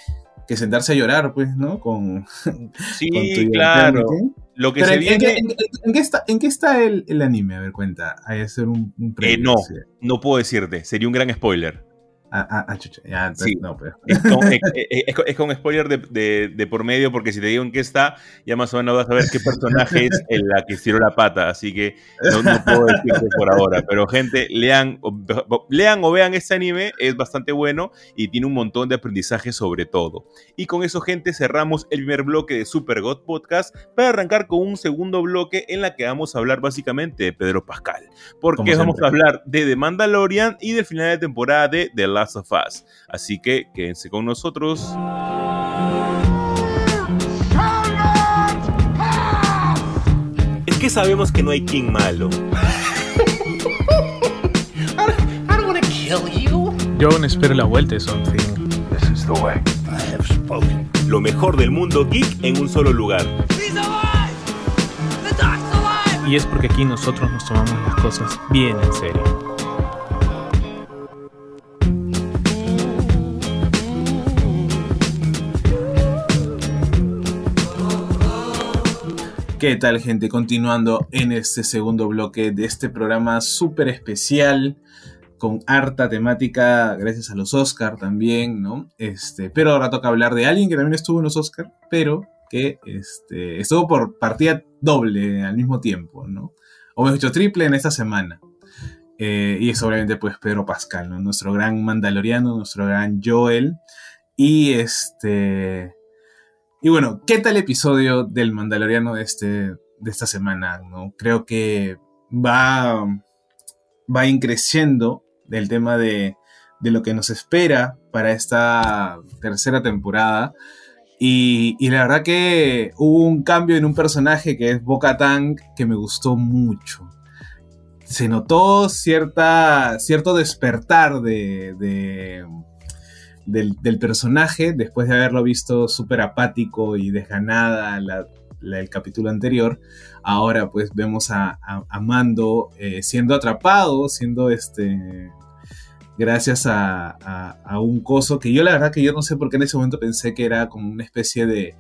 que sentarse a llorar, pues, ¿no? Con, sí, claro. Lo que se en, viene... en, qué está, ¿En qué está el, el anime? A ver, cuenta. Hay que hacer un, un eh, no, no puedo decirte. Sería un gran spoiler. Ah, ah, ah, chucha. Ya, sí. no, pero. es, con, es, con, spoiler de, de, de, por medio, porque si te digo en qué está, ya más o menos vas a ver qué personaje es el la que estiró la pata. Así que no, no puedo decirte por ahora. Pero, gente, lean, lean o vean este anime, es bastante bueno y tiene un montón de aprendizaje sobre todo. Y con eso, gente, cerramos el primer bloque de Super God Podcast para arrancar con un segundo bloque en la que vamos a hablar básicamente de Pedro Pascal. Porque vamos a hablar de The Mandalorian y del final de temporada de The Last of Us. Así que quédense con nosotros. Es que sabemos que no hay King malo. Yo aún espero la vuelta de Something. This is the way. I have spoken. Lo mejor del mundo geek en un solo lugar. He's alive! The Doc's alive! Y es porque aquí nosotros nos tomamos las cosas bien en serio. ¿Qué tal gente? Continuando en este segundo bloque de este programa súper especial con harta temática gracias a los Oscar también, ¿no? Este, pero ahora toca hablar de alguien que también estuvo en los Oscar, pero que este, estuvo por partida doble al mismo tiempo, ¿no? O mejor dicho, triple en esta semana. Eh, y es obviamente pues Pedro Pascal, ¿no? Nuestro gran mandaloriano, nuestro gran Joel. Y este... Y bueno, ¿qué tal episodio del Mandaloriano de, este, de esta semana? ¿no? Creo que va, va increciendo del tema de, de lo que nos espera para esta tercera temporada. Y, y, la verdad que hubo un cambio en un personaje que es Boca Tank que me gustó mucho. Se notó cierta, cierto despertar de, de del, personaje después de haberlo visto súper apático y desganada el capítulo anterior. Ahora pues vemos a, a, a Mando eh, siendo atrapado, siendo este gracias a, a, un coso que yo la verdad que yo no sé por qué en ese momento pensé que era como una especie de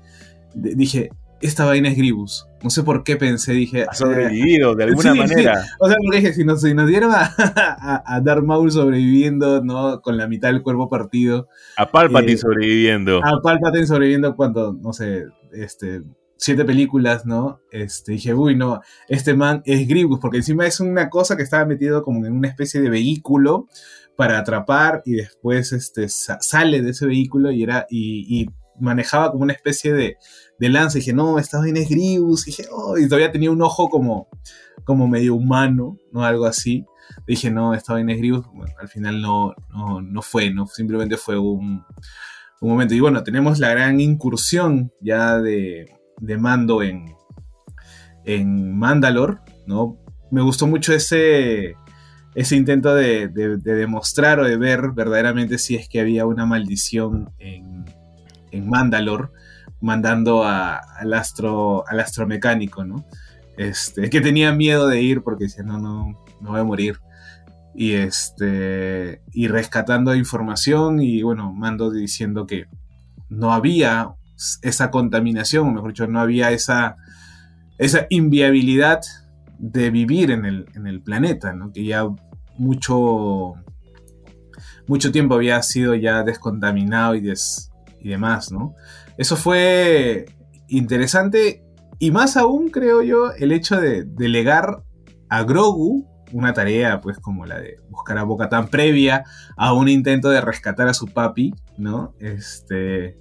dije, esta vaina es Gribus. No sé por qué pensé, dije... Ha sobrevivido de alguna sí, manera. Sí. O sea, porque dije, si nos, si nos dieron a, a, a, Darth Maul sobreviviendo, ¿no? Con la mitad del cuerpo partido. A Palpatine eh, sobreviviendo. A Palpatine sobreviviendo cuando, no sé, este... Siete películas, ¿no? Este, dije, uy, no, este man es Gribus, porque encima es una cosa que estaba metido como en una especie de vehículo para atrapar y después este, sale de ese vehículo y, era, y, y manejaba como una especie de, de lanza. Y dije, no, esta vaina es. Y dije, oh, y todavía tenía un ojo como, como medio humano, ¿no? Algo así. Dije, no, esta vaina es al final no, no, no fue, ¿no? Simplemente fue un, un, momento. Y bueno, tenemos la gran incursión ya de, de Mando en, en Mandalore, ¿no? Me gustó mucho ese, ese intento de, de, de, demostrar o de ver verdaderamente si es que había una maldición en, en Mandalore, mandando al, astro, al astromecánico, ¿no? Este, que tenía miedo de ir porque decía, no, no, no voy a morir. Y, este, y rescatando información y bueno, Mando diciendo que no había esa contaminación, o mejor dicho, no había esa, esa inviabilidad de vivir en el, en el planeta, ¿no? que ya mucho, mucho tiempo había sido ya descontaminado y, des, y demás, ¿no? Eso fue interesante y más aún creo yo el hecho de delegar a Grogu una tarea pues como la de buscar a Bocatán previa a un intento de rescatar a su papi, ¿no? Este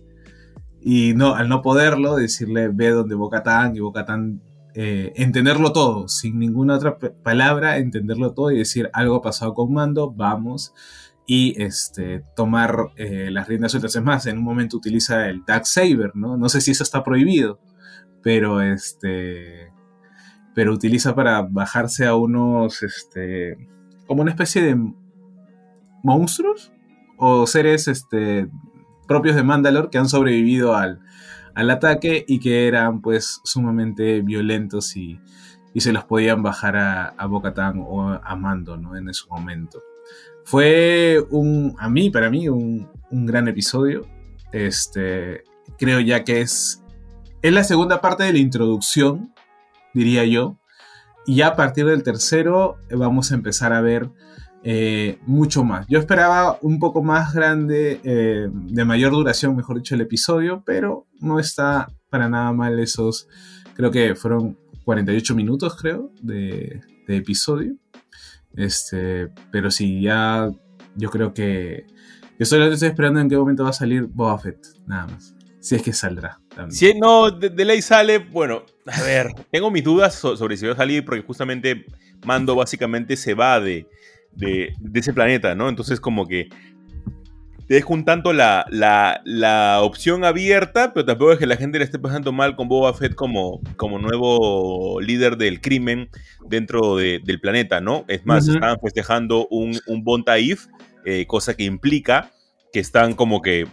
y no al no poderlo decirle ve donde Bocatán y Bocatán eh, entenderlo todo sin ninguna otra palabra entenderlo todo y decir algo ha pasado con Mando vamos y este, tomar eh, las riendas sueltas. Es más, en un momento utiliza el Dark Saber, ¿no? No sé si eso está prohibido, pero este. Pero utiliza para bajarse a unos. Este. como una especie de monstruos o seres este, propios de Mandalore que han sobrevivido al, al ataque y que eran pues sumamente violentos y, y se los podían bajar a, a Bocatán o a Mando ¿no? en ese momento. Fue un, a mí, para mí, un, un gran episodio. Este, creo ya que es, es la segunda parte de la introducción, diría yo. Y a partir del tercero vamos a empezar a ver eh, mucho más. Yo esperaba un poco más grande, eh, de mayor duración, mejor dicho, el episodio, pero no está para nada mal esos, creo que fueron 48 minutos, creo, de, de episodio. Este, pero sí, ya yo creo que. Yo solo estoy esperando en qué momento va a salir Boba Fett, nada más. Si es que saldrá. También. Si no, de, ley sale, bueno, a ver, tengo mis dudas sobre si va a salir porque justamente Mando básicamente se va de, de ese planeta, ¿no? Entonces como que te dejo un tanto la, la, la, opción abierta, pero tampoco es que la gente le esté pasando mal con Boba Fett como, como nuevo líder del crimen dentro de, del planeta, ¿no? Es más, uh -huh. estaban festejando un, un Bon Taif eh, cosa que implica que están como que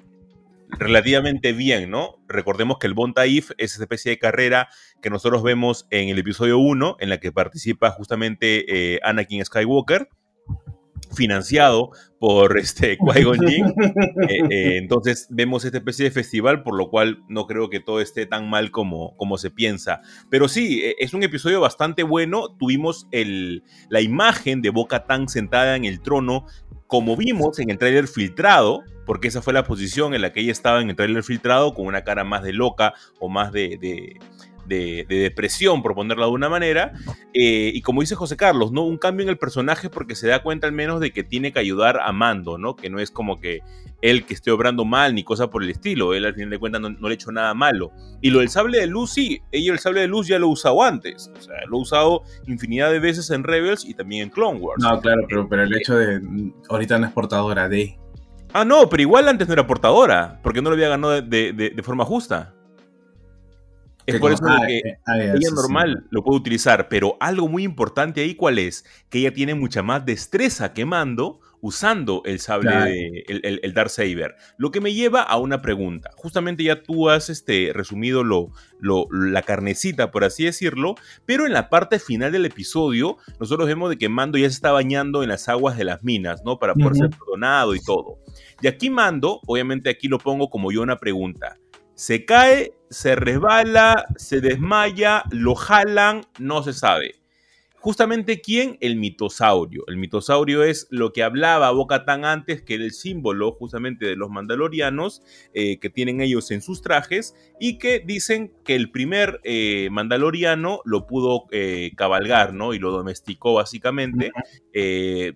relativamente bien, ¿no? Recordemos que el Bon Taif es esa especie de carrera que nosotros vemos en el episodio 1, en la que participa justamente eh, Anakin Skywalker, financiado por este Jinn. Eh, eh, entonces vemos esta especie de festival, por lo cual no creo que todo esté tan mal como, como se piensa. Pero sí, eh, es un episodio bastante bueno. Tuvimos el, la imagen de Boca Tan sentada en el trono, como vimos en el tráiler filtrado, porque esa fue la posición en la que ella estaba en el tráiler filtrado, con una cara más de loca o más de, de, de- de depresión, por ponerlo de alguna manera. Eh, y como dice José Carlos, ¿no? Un cambio en el personaje porque se da cuenta al menos de que tiene que ayudar a Mando, ¿no? Que no es como que él que esté obrando mal ni cosa por el estilo. Él al final de cuentas no, no le ha hecho nada malo. Y lo del sable de luz, sí, ella el sable de luz ya lo ha usado antes. O sea, lo ha usado infinidad de veces en Rebels y también en Clone Wars. No, claro, pero, pero el hecho de. mm, Ahorita no es portadora de. Ah, no, pero igual antes no era portadora, porque no lo había ganado de- de forma justa. Es por eso ah, que eh, ah, ella sí, sí. normal lo puede utilizar, pero algo muy importante ahí, ¿cuál es? Que ella tiene mucha más destreza que Mando usando el sable, Claro. de, el, el, el Darksaber. Lo que me lleva a una pregunta. Justamente ya tú has este, resumido lo, lo, la carnecita, por así decirlo, pero en la parte final del episodio, nosotros vemos de que Mando ya se está bañando en las aguas de las minas, ¿no? Para poder ser perdonado y todo. Y aquí Mando, obviamente aquí lo pongo como yo una pregunta. Se cae, se resbala, se desmaya, lo jalan, no se sabe. Justamente quién? El mitosaurio. El mitosaurio es lo que hablaba Boca Tan antes, que era el símbolo justamente de los mandalorianos eh, que tienen ellos en sus trajes y que dicen que el primer eh, mandaloriano lo pudo eh, cabalgar, ¿no? Y lo domesticó básicamente,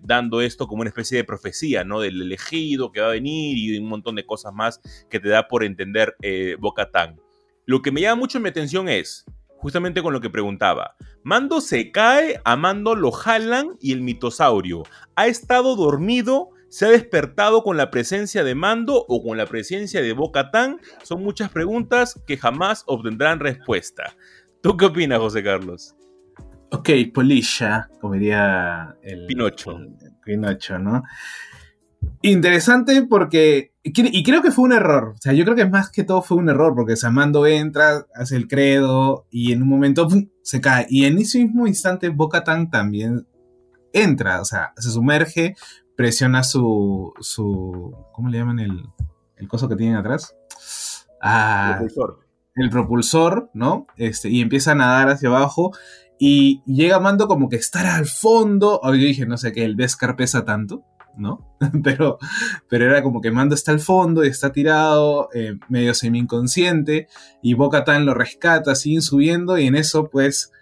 dando esto como una especie de profecía, ¿no? Del elegido que va a venir y un montón de cosas más que te da por entender Boca Tan. Lo que me llama mucho mi atención es, justamente con lo que preguntaba, Mando se cae, a Mando lo jalan y el mitosaurio ha estado dormido, se ha despertado con la presencia de Mando o con la presencia de Boca Tan. Son muchas preguntas que jamás obtendrán respuesta. ¿Tú qué opinas, José Carlos? Ok, Polisha, como diría el. Pinocho. el- Pinocho, ¿no? Interesante porque. Y creo que fue un error. O sea, yo creo que más que todo fue un error porque Samando entra, hace el credo y en un momento ¡pum! se cae. Y en ese mismo instante, Bocatan también entra, o sea, se sumerge, presiona su. su ¿Cómo le llaman el, el coso que tienen atrás? Ah, Profesor. el propulsor, ¿no? Este, y empieza a nadar hacia abajo. Y llega Mando como que estar al fondo. O yo dije, no sé, que el Beskar pesa tanto, ¿no? pero, pero era como que Mando está al fondo y está tirado, eh, medio semi-inconsciente. Y Boca Tan lo rescata, siguen subiendo. Y en eso, pues,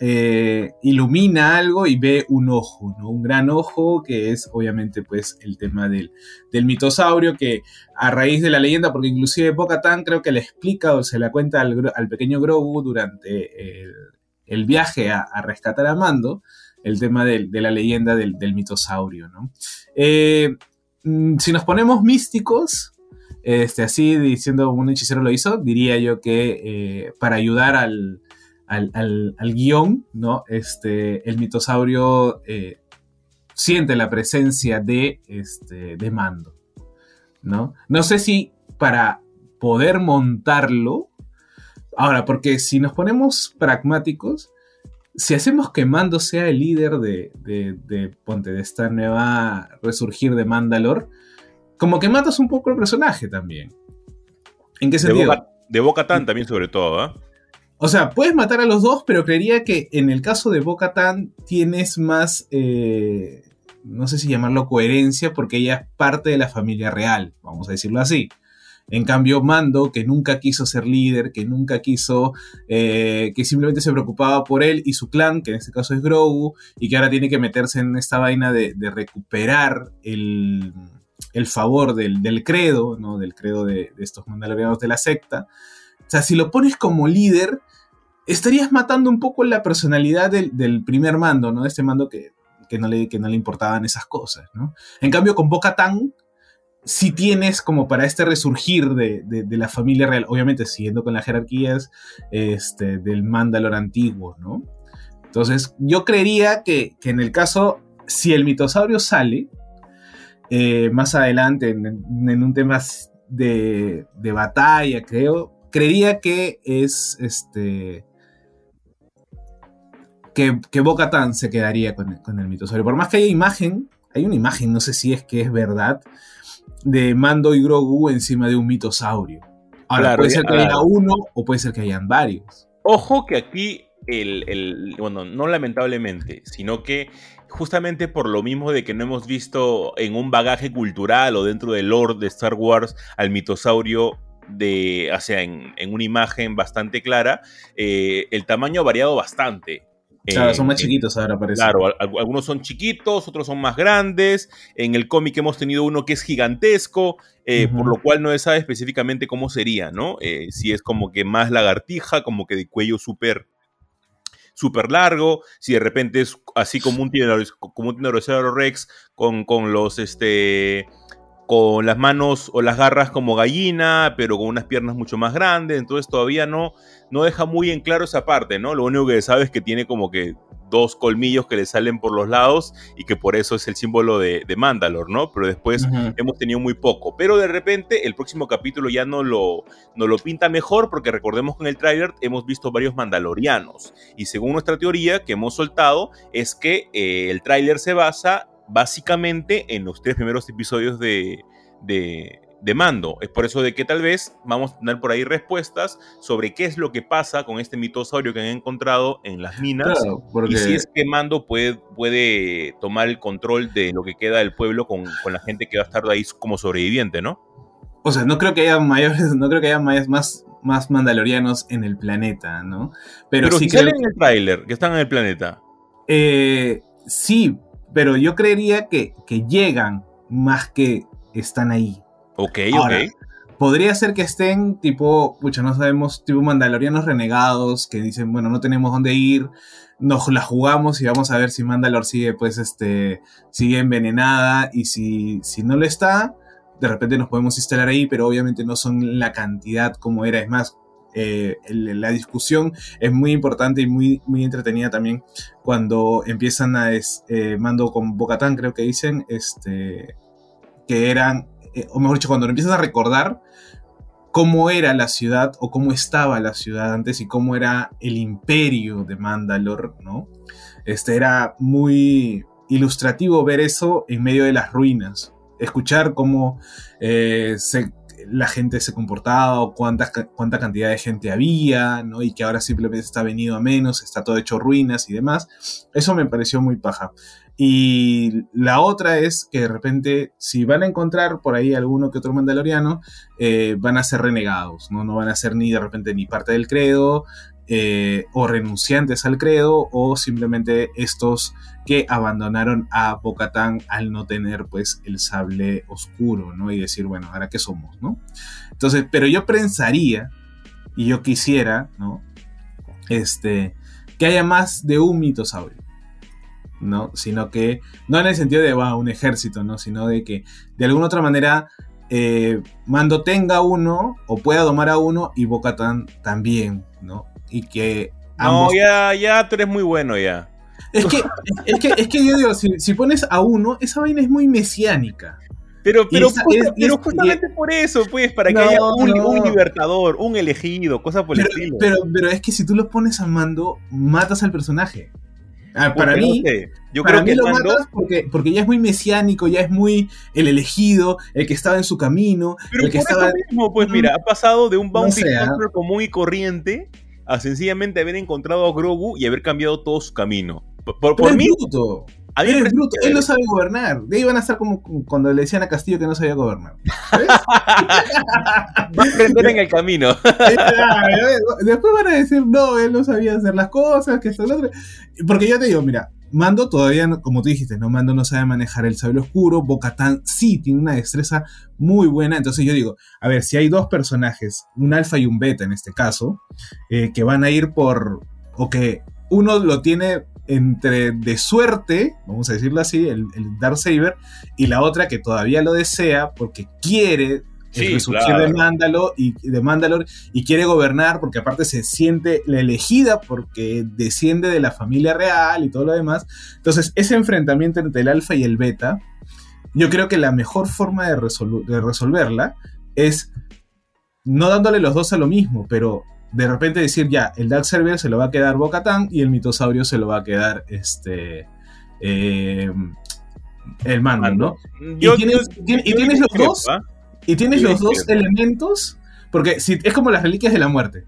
eh, ilumina algo y ve un ojo, ¿no? Un gran ojo que es obviamente pues el tema del, del mitosaurio que a raíz de la leyenda, porque inclusive Bo-Katan creo que le explica o se la cuenta al, al pequeño Grogu durante el, el viaje a, a rescatar a Mando, el tema del- de la leyenda del, del mitosaurio, ¿no? Eh, mm, si nos ponemos místicos, este, así diciendo un hechicero lo hizo, diría yo que eh, para ayudar al, al, al- al guion, ¿no? Este, el mitosaurio eh, siente la presencia de, este, de Mando, ¿no? No sé si para poder montarlo, ahora, porque si nos ponemos pragmáticos, si hacemos que Mando sea el líder de, de, de, ponte, de esta nueva resurgir de Mandalor, como que matas un poco el personaje también. ¿En qué sentido? Boca, de Boca Tan también, sobre todo, ¿ah? O sea, puedes matar a los dos, pero creería que en el caso de Bo-Katan tienes más, eh, no sé si llamarlo coherencia, porque ella es parte de la familia real, vamos a decirlo así. En cambio, Mando, que nunca quiso ser líder, que nunca quiso, eh, que simplemente se preocupaba por él y su clan, que en este caso es Grogu, y que ahora tiene que meterse en esta vaina de, recuperar el, el favor del, del credo, ¿no? Del credo de, de estos mandalorianos de la secta. O sea, si lo pones como líder, estarías matando un poco la personalidad del, del primer mando, ¿no? De este mando que, que, no le, que no le importaban esas cosas, ¿no? En cambio, con Boca Tan, si tienes como para este resurgir de, de, la familia real, obviamente siguiendo con las jerarquías este, del Mandalor antiguo, ¿no? Entonces, yo creería que, que en el caso, si el mitosaurio sale, eh, más adelante en, un tema de, de batalla, creo. Creería que es este. Que, que Bo-Katan se quedaría con, con el mitosaurio. Por más que haya imagen, hay una imagen, no sé si es que es verdad, de Mando y Grogu encima de un mitosaurio. Ahora, Claro, puede ser que haya uno o puede ser que hayan varios. Ojo que aquí, el, el- bueno, no lamentablemente, sino que justamente por lo mismo de que no hemos visto en un bagaje cultural o dentro del lore de Star Wars al mitosaurio de, o sea, en, en una imagen bastante clara, eh, el tamaño ha variado bastante. Claro, En- son más en- chiquitos ahora, parece. Claro, al- al- algunos son chiquitos, otros son más grandes. En el cómic hemos tenido uno que es gigantesco, eh, por lo cual no se sabe específicamente cómo sería, ¿no? Eh, si es como que más lagartija, como que de cuello súper súper largo, si de repente es así como un tiranos- como un tiranosaurio rex con, con los este con las manos o las garras como gallina, pero con unas piernas mucho más grandes, entonces todavía no, no deja muy en claro esa parte, ¿no? Lo único que sabe es que tiene como que dos colmillos que le salen por los lados y que por eso es el símbolo de, de Mandalor, ¿no? Pero después hemos tenido muy poco. Pero de repente el próximo capítulo ya no lo, no lo pinta mejor porque recordemos que en el tráiler hemos visto varios mandalorianos. Y según nuestra teoría que hemos soltado es que eh, el tráiler se basa básicamente en los tres primeros episodios de, de, de Mando. Es por eso de que tal vez vamos a tener por ahí respuestas sobre qué es lo que pasa con este mitosaurio que han encontrado en las minas. Claro, porque Y si es que Mando puede, puede tomar el control de lo que queda del pueblo con, con la gente que va a estar ahí como sobreviviente, ¿no? O sea, no creo que haya mayores, no creo que haya mayores, más, más mandalorianos en el planeta, ¿no? Pero, Pero, sí si creo salen en el tráiler, que están en el planeta. Eh, sí, pero yo creería que, que llegan más que están ahí. Ok, Ahora, ok. Podría ser que estén tipo, pucha, no sabemos, tipo mandalorianos renegados que dicen, bueno, no tenemos dónde ir, nos la jugamos y vamos a ver si Mandalor sigue, pues, este, sigue envenenada y si, si no lo está, de repente nos podemos instalar ahí, pero obviamente no son la cantidad como era. Es más, eh, la discusión es muy importante y muy, muy entretenida también cuando empiezan a eh, mando con Bocatán, creo que dicen, este, que eran, eh, o mejor dicho, cuando lo empiezas a recordar cómo era la ciudad o cómo estaba la ciudad antes y cómo era el imperio de Mandalor, ¿no? Este era muy ilustrativo ver eso en medio de las ruinas, escuchar cómo se- la gente se comportaba o cuánta, cuánta cantidad de gente había, ¿no? Y que ahora simplemente está venido a menos, está todo hecho ruinas y demás. Eso me pareció muy paja. Y la otra es que de repente, si van a encontrar por ahí alguno que otro mandaloriano, eh, van a ser renegados, ¿no? No van a ser ni de repente ni parte del credo, eh, o renunciantes al credo, o simplemente estos que abandonaron a Bocatán al no tener pues el sable oscuro, ¿no? Y decir, bueno, ¿ahora qué somos, no? Entonces, pero yo pensaría, y yo quisiera, ¿no? Este, que haya más de un mitosaurio. ¿no? Sino que, no en el sentido de va, un ejército, ¿no? Sino de que de alguna otra manera eh, Mando tenga uno o pueda domar a uno y Bocatan también, ¿no? Y que No, ya, ya, tú eres muy bueno ya. Es que, es que, es que yo digo, si, si pones a uno, esa vaina es muy mesiánica. Pero, pero, esa- justa- es- pero es- justamente por eso, pues, para que haya un, no. un libertador, un elegido, cosas por el estilo. pero, pero es que si tú lo pones a Mando, matas al personaje. Ah, para Porque, no mí, sé, yo para creo mí que lo Mando, matas porque, porque ya es muy mesiánico, ya es muy el elegido, el que estaba en su camino, pero el que por estaba... eso mismo, pues mira, ha pasado de un bounty sé, ¿ah? hunter común y corriente a sencillamente haber encontrado a Grogu y haber cambiado todo su camino. Por, por- mí. A mí me Pero es parece bruto, él no sabe gobernar. De ahí van a estar como cuando le decían a Castillo que no sabía gobernar. ¿Sabes? Va a aprender en el camino. Después van a decir, no, él no sabía hacer las cosas, que esto, lo otro. Porque yo te digo, mira, Mando todavía, como tú dijiste, no, Mando no sabe manejar el sable oscuro, Bocatán sí tiene una destreza muy buena, entonces yo digo, a ver, si hay dos personajes, un alfa y un beta en este caso, eh, que van a ir por, o que uno lo tiene entre de suerte, vamos a decirlo así, el, el Darksaber, y la otra que todavía lo desea porque quiere el resurgir claro. de Mandalor y de Mandalor y quiere gobernar porque aparte se siente la elegida porque desciende de la familia real y todo lo demás. Entonces, ese enfrentamiento entre el alfa y el beta yo creo que la mejor forma de, resolu- de resolverla es no dándole los dos a lo mismo, pero de repente decir ya, el Dark Server se lo va a quedar Bocatán y el mitosaurio se lo va a quedar este eh, el mando, ¿no? Yo- y tienes, yo- y yo tienes los dos ¿ah? y tienes los dos elementos, porque si, es como las reliquias de la muerte.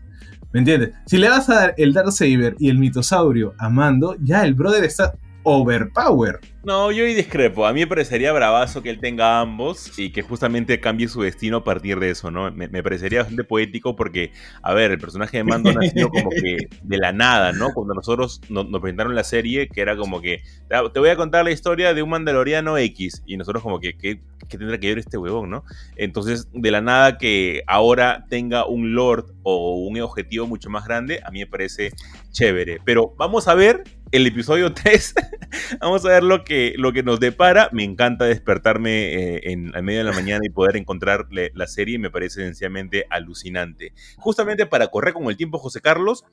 ¿Me entiendes? Si le vas a dar el Dark Saber y el mitosaurio a Mando, ya el brother está overpower. No, yo ahí discrepo. A mí me parecería bravazo que él tenga ambos y que justamente cambie su destino a partir de eso, ¿no? Me, parecería bastante poético porque, a ver, el personaje de Mando ha nacido como que de la nada, ¿no? Cuando nosotros no- nos presentaron la serie, que era como que, "Te- te voy a contar la historia de un mandaloriano X, y nosotros como que, ¿qué, qué tendrá que ver este huevón, no? Entonces, de la nada que ahora tenga un lord o un objetivo mucho más grande, a mí me parece chévere. Pero vamos a ver el episodio 3 Vamos a ver lo que, lo que nos depara. Me encanta despertarme eh, en, al medio de la mañana y poder encontrar la serie. Me parece sencillamente alucinante. Justamente para correr con el tiempo, José Carlos,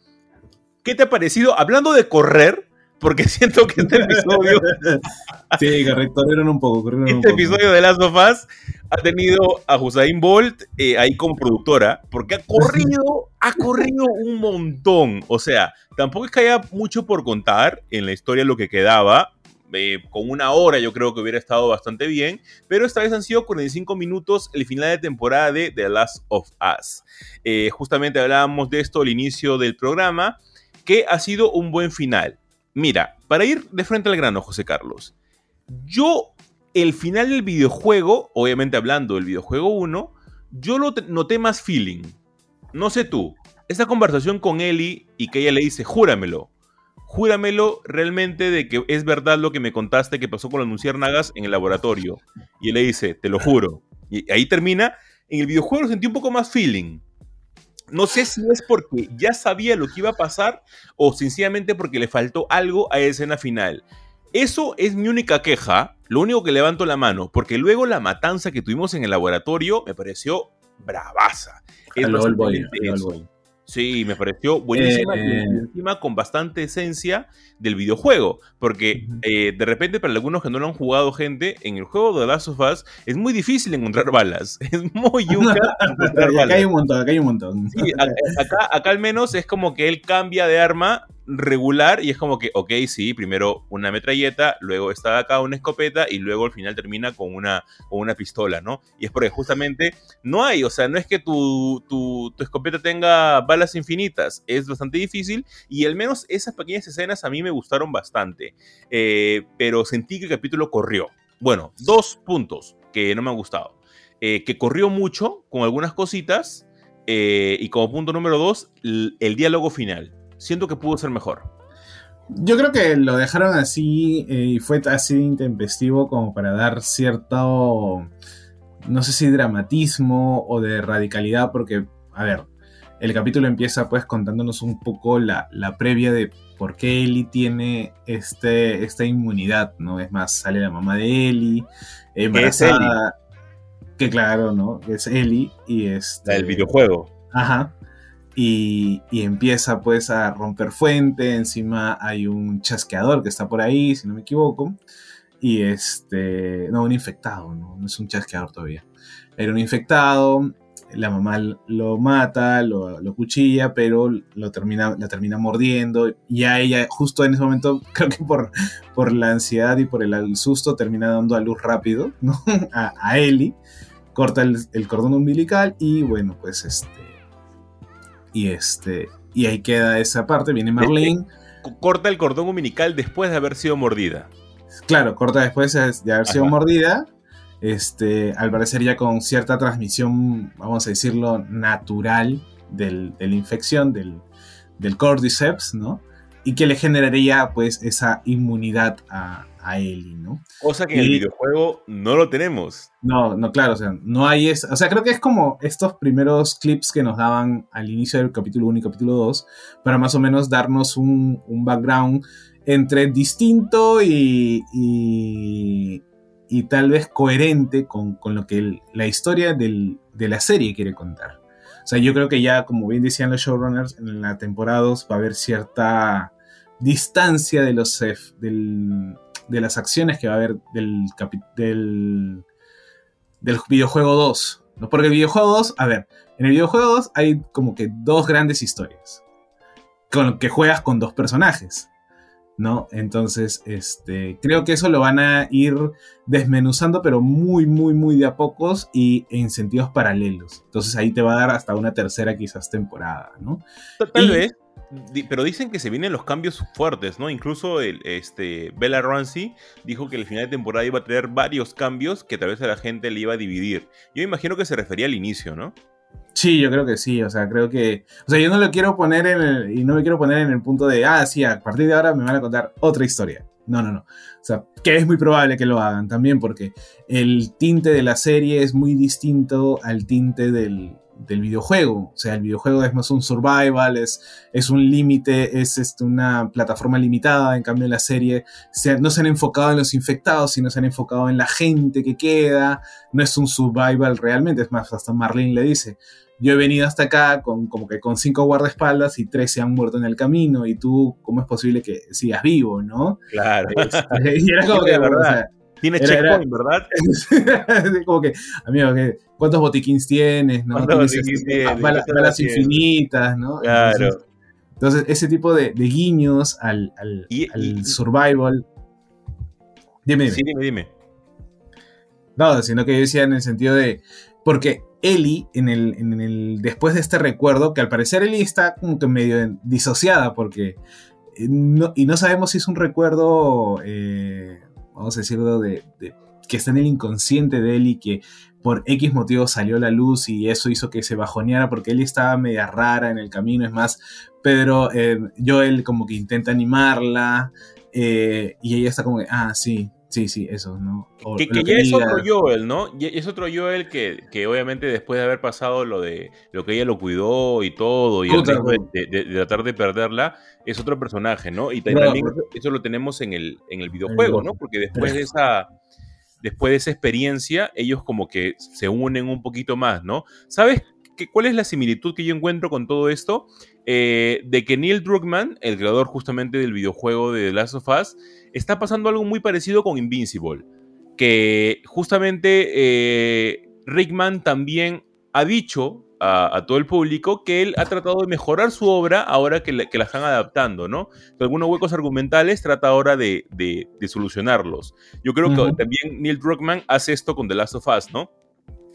¿qué te ha parecido? Hablando de correr, porque siento que este episodio, Sí, correcto, corrieron un poco, corrieron un este poco. episodio de Last of Us ha tenido a Usain Bolt eh, ahí como productora, porque ha corrido, ha corrido un montón. O sea, tampoco es que haya mucho por contar en la historia lo que quedaba. eh, con una hora yo creo que hubiera estado bastante bien, pero esta vez han sido 45 minutos el final de temporada de The Last of Us. Eh, justamente hablábamos de esto al inicio del programa, que ha sido un buen final. Mira, para ir de frente al grano, José Carlos, yo el final del videojuego, obviamente hablando del videojuego 1, yo lo noté más feeling. No sé tú, esta conversación con Ellie y que ella le dice, júramelo, júramelo realmente de que es verdad lo que me contaste que pasó con las luciérnagas en el laboratorio. Y él le dice, te lo juro. Y ahí termina. En el videojuego sentí un poco más feeling. No sé si es porque ya sabía lo que iba a pasar o sencillamente porque le faltó algo a esa escena final. Eso es mi única queja, lo único que levanto la mano, porque luego la matanza que tuvimos en el laboratorio me pareció bravaza. Es Sí, me pareció buenísima Eh, y encima con bastante esencia del videojuego. Porque eh, de repente, para algunos que no lo han jugado, gente, en el juego de The Last of Us es muy difícil encontrar balas. Es muy yuca encontrar acá hay un montón, acá hay un montón. Sí, a- acá, acá al menos es como que él cambia de arma regular y es como que, ok, sí, primero una metralleta, luego está acá una escopeta y luego al final termina con una, con una pistola, ¿no? Y es porque justamente no hay, o sea, no es que tu, tu, tu escopeta tenga balas infinitas, es bastante difícil y al menos esas pequeñas escenas a mí me gustaron bastante, Eh, pero sentí que el capítulo corrió. Bueno, dos puntos que no me han gustado. Eh, que corrió mucho con algunas cositas eh, y como punto número dos, el diálogo final. Siento que pudo ser mejor. Yo creo que lo dejaron así eh, y fue así intempestivo como para dar cierto, no sé si dramatismo o de radicalidad, porque, a ver, el capítulo empieza pues contándonos un poco la, la previa de por qué Ellie tiene este, esta inmunidad, ¿no? Es más, sale la mamá de Ellie, embarazada, que claro, ¿no? Es Ellie y este... La del videojuego. Ajá. Y, empieza pues a romper fuente. Encima hay un chasqueador que está por ahí, si no me equivoco. Y este. No, un infectado, no, es un chasqueador todavía. Era un infectado. La mamá lo mata, lo, cuchilla, pero lo termina, la termina mordiendo. Y a ella, justo en ese momento, creo que por, por la ansiedad y por el, susto, termina dando a luz rápido, ¿no? A, a. Corta el, el cordón umbilical y bueno, pues este y este y ahí queda esa parte viene Marlene C- Corta el cordón umbilical después de haber sido mordida. claro corta después de haber sido Ajá. mordida este al parecer ya con cierta transmisión vamos a decirlo natural del- de la infección del, del cordyceps no y que le generaría pues esa inmunidad a, a Ellie no Cosa que en el videojuego no lo tenemos. No, no, claro, o sea, no hay es, o sea, creo que es como estos primeros clips que nos daban al inicio del capítulo 1 y capítulo 2, para más o menos darnos un, un background entre distinto y, y, y tal vez coherente con, con lo que el- la historia del- de la serie quiere contar. O sea, yo creo que ya, como bien decían los showrunners, en la temporada 2 va a haber cierta distancia de los, del, de las acciones que va a haber del, del, del videojuego 2. ¿no? Porque el videojuego 2, a ver, en el videojuego 2 hay como que dos grandes historias. Con que juegas con dos personajes. ¿No? Entonces, este, creo que eso lo van a ir desmenuzando, pero muy, muy, muy de a pocos y en sentidos paralelos. Entonces ahí te va a dar hasta una tercera quizás temporada, ¿no? Tal, Y- vez, pero dicen que se vienen los cambios fuertes, ¿no? Incluso el, este, Bella Ramsey dijo que el final de temporada iba a traer varios cambios que tal vez a la gente le iba a dividir. Yo imagino que se refería al inicio, ¿no? Sí, yo creo que sí, o sea, creo que... O sea, yo no lo quiero poner en el... Y no me quiero poner en el punto de, ah, sí, a partir de ahora me van a contar otra historia. No, no, no. O sea, que es muy probable que lo hagan también porque el tinte de la serie es muy distinto al tinte del, del videojuego. O sea, el videojuego es más un survival, es, es un límite, es este, una plataforma limitada. En cambio, en la serie se- no se han enfocado en los infectados, sino se han enfocado en la gente que queda. No es un survival realmente. Es más, hasta Marlene le dice, yo he venido hasta acá con como que con cinco guardaespaldas y tres se han muerto en el camino y tú, ¿cómo es posible que sigas vivo, no? Claro. Y era como que, verdad. o sea, Tiene Era- era- checkpoint, ¿verdad? como que, amigo, ¿qué- ¿cuántos botiquins tienes? ¿no? ¿Cuántos Tienes, botiquins este, tienes? infinitas, ¿no? Claro. Entonces, entonces, ese tipo de, de guiños al, al, Y- al y- survival. Dime, dime. Sí, dime, dime. No, sino que yo decía en el sentido de. Porque Ellie, en el, en el, después de este recuerdo, que al parecer Ellie está como que medio disociada, porque. eh, no- y no sabemos si es un recuerdo, eh, vamos a decirlo, de, que está en el inconsciente de Ellie, que por X motivo salió la luz y eso hizo que se bajoneara, porque Ellie estaba media rara en el camino. Es más, Pedro, eh, Joel como que intenta animarla, eh, y ella está como que, ah, sí, sí, sí, eso, ¿no? O Que, que ya es otro Joel, ¿no? Ya Es otro Joel que, que obviamente después de haber pasado lo de lo que ella lo cuidó y todo, y el de, de- tratar de perderla, es otro personaje, ¿no? Y también eso, lo tenemos en el, en el videojuego, ¿no? Porque después de esa. Después de esa experiencia, ellos como que se unen un poquito más, ¿no? ¿Sabes qué, cuál es la similitud que yo encuentro con todo esto? Eh, de que Neil Druckmann, el creador justamente del videojuego de The Last of Us, está pasando algo muy parecido con Invincible. Que justamente eh, Rickman también ha dicho a, a todo el público que él ha tratado de mejorar su obra ahora que la, que la están adaptando, ¿no? Que algunos huecos argumentales trata ahora de, de- de solucionarlos. Yo creo que también Neil Druckmann hace esto con The Last of Us, ¿no?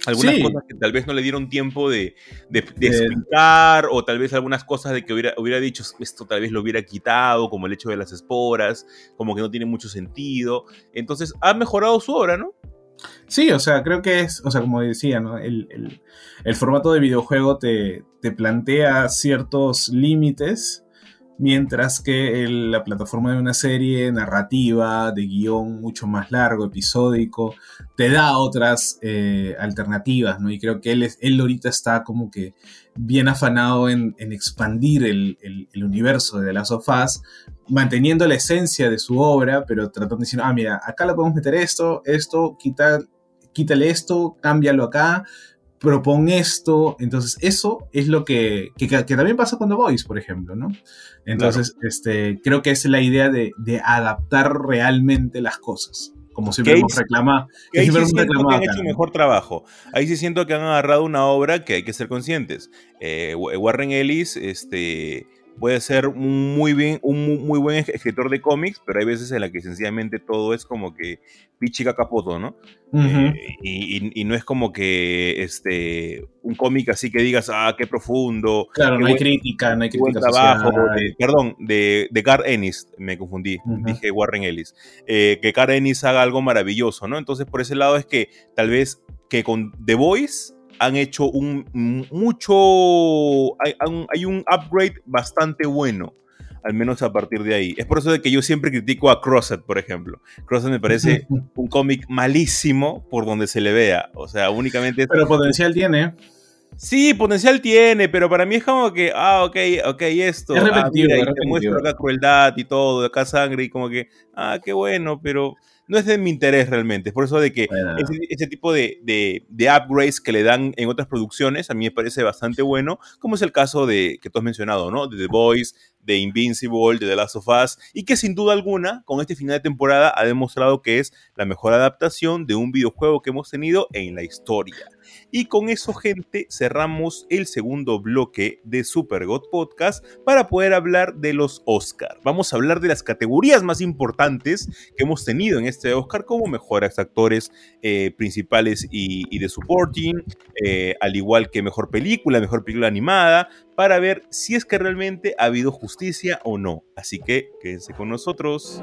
Algunas Sí. cosas que tal vez no le dieron tiempo de, de- de De- explicar, o tal vez algunas cosas de que hubiera, hubiera dicho, esto tal vez lo hubiera quitado, como el hecho de las esporas, como que no tiene mucho sentido. Entonces, ha mejorado su obra, ¿no? Sí, o sea, creo que es, o sea, como decía, ¿no? El, el- el formato de videojuego te, te plantea ciertos límites, mientras que la plataforma de una serie narrativa, de guion mucho más largo, episódico, te da otras eh, alternativas, ¿no? Y creo que él, es, él ahorita está como que bien afanado en, en expandir el, el- el universo de The Last of Us, manteniendo la esencia de su obra, pero tratando de decir, ah, mira, acá le podemos meter esto, esto, quitar, quítale esto, cámbialo acá, propon esto. Entonces, eso es lo que, que, que también pasa con The Voice, por ejemplo, ¿no? Entonces, este, creo que es la idea de, de adaptar realmente las cosas. Como siempre ahí hemos reclamado. Que sí hemos han hecho mejor trabajo. Ahí sí siento que han agarrado una obra que hay que ser conscientes. Eh, Wa- Warren Ellis este, puede ser un muy, bien, un mu- muy buen escritor de cómics, pero hay veces en la que sencillamente todo es como que pichica capoto, ¿no? Ujú. Eh, y, y- y no es como que este, un cómic así que digas, ah, qué profundo, Claro, qué no hay buen- crítica, no hay crítica trabajo. de- perdón, de, de Gar Ennis, me confundí, Ujú. dije Warren Ellis. Eh, que Gar Ennis haga algo maravilloso, ¿no? Entonces, por ese lado es que tal vez que con The Voice han hecho un mucho. Hay, hay un upgrade bastante bueno. Al menos a partir de ahí. Es por eso de que yo siempre critico a Crosset, por ejemplo. Crosset me parece un cómic malísimo por donde se le vea. O sea, únicamente Pero potencial tiene. Sí, potencial tiene, pero para mí es como que, ah, ok, ok, esto. Es ah, repetitivo, mira, y te muestro acá crueldad y todo, acá sangre, y como que, ah, qué bueno, pero no es de mi interés realmente. Es por eso de que Bueno. ese, ese tipo de, de- de upgrades que le dan en otras producciones a mí me parece bastante bueno, como es el caso de que tú has mencionado, ¿no? De The Boys, de Invincible, de The Last of Us, y que sin duda alguna, con este final de temporada, ha demostrado que es la mejor adaptación de un videojuego que hemos tenido en la historia. Y con eso, gente, cerramos el segundo bloque de Super God Podcast para poder hablar de los Oscar. Vamos a hablar de las categorías más importantes que hemos tenido en este Oscar, como mejores actores eh, principales y, de supporting, eh, al igual que mejor película, mejor película animada, para ver si es que realmente ha habido justicia o no. Así que quédense con nosotros.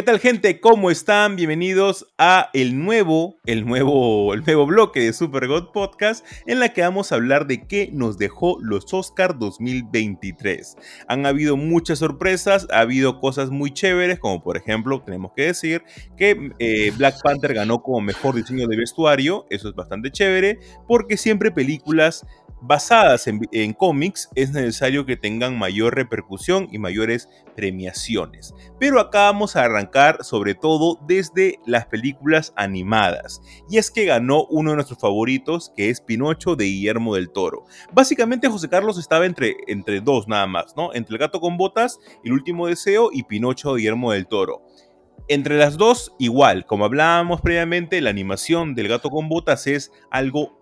¿Qué tal gente? ¿Cómo están? Bienvenidos a el nuevo, el nuevo, el nuevo bloque de Super God Podcast en la que vamos a hablar de qué nos dejó los Oscar 2023. Han habido muchas sorpresas, ha habido cosas muy chéveres, como por ejemplo, tenemos que decir que eh, Black Panther ganó como mejor diseño de vestuario, eso es bastante chévere, porque siempre películas basadas en, cómics es necesario que tengan mayor repercusión y mayores premiaciones. Pero acá vamos a arrancar sobre todo desde las películas animadas. Y es que ganó uno de nuestros favoritos, que es Pinocho de Guillermo del Toro. Básicamente José Carlos estaba entre, entre dos nada más, ¿no? Entre El gato con botas, El último deseo y Pinocho de Guillermo del Toro. Entre las dos, igual, como hablábamos previamente, la animación del gato con botas es algo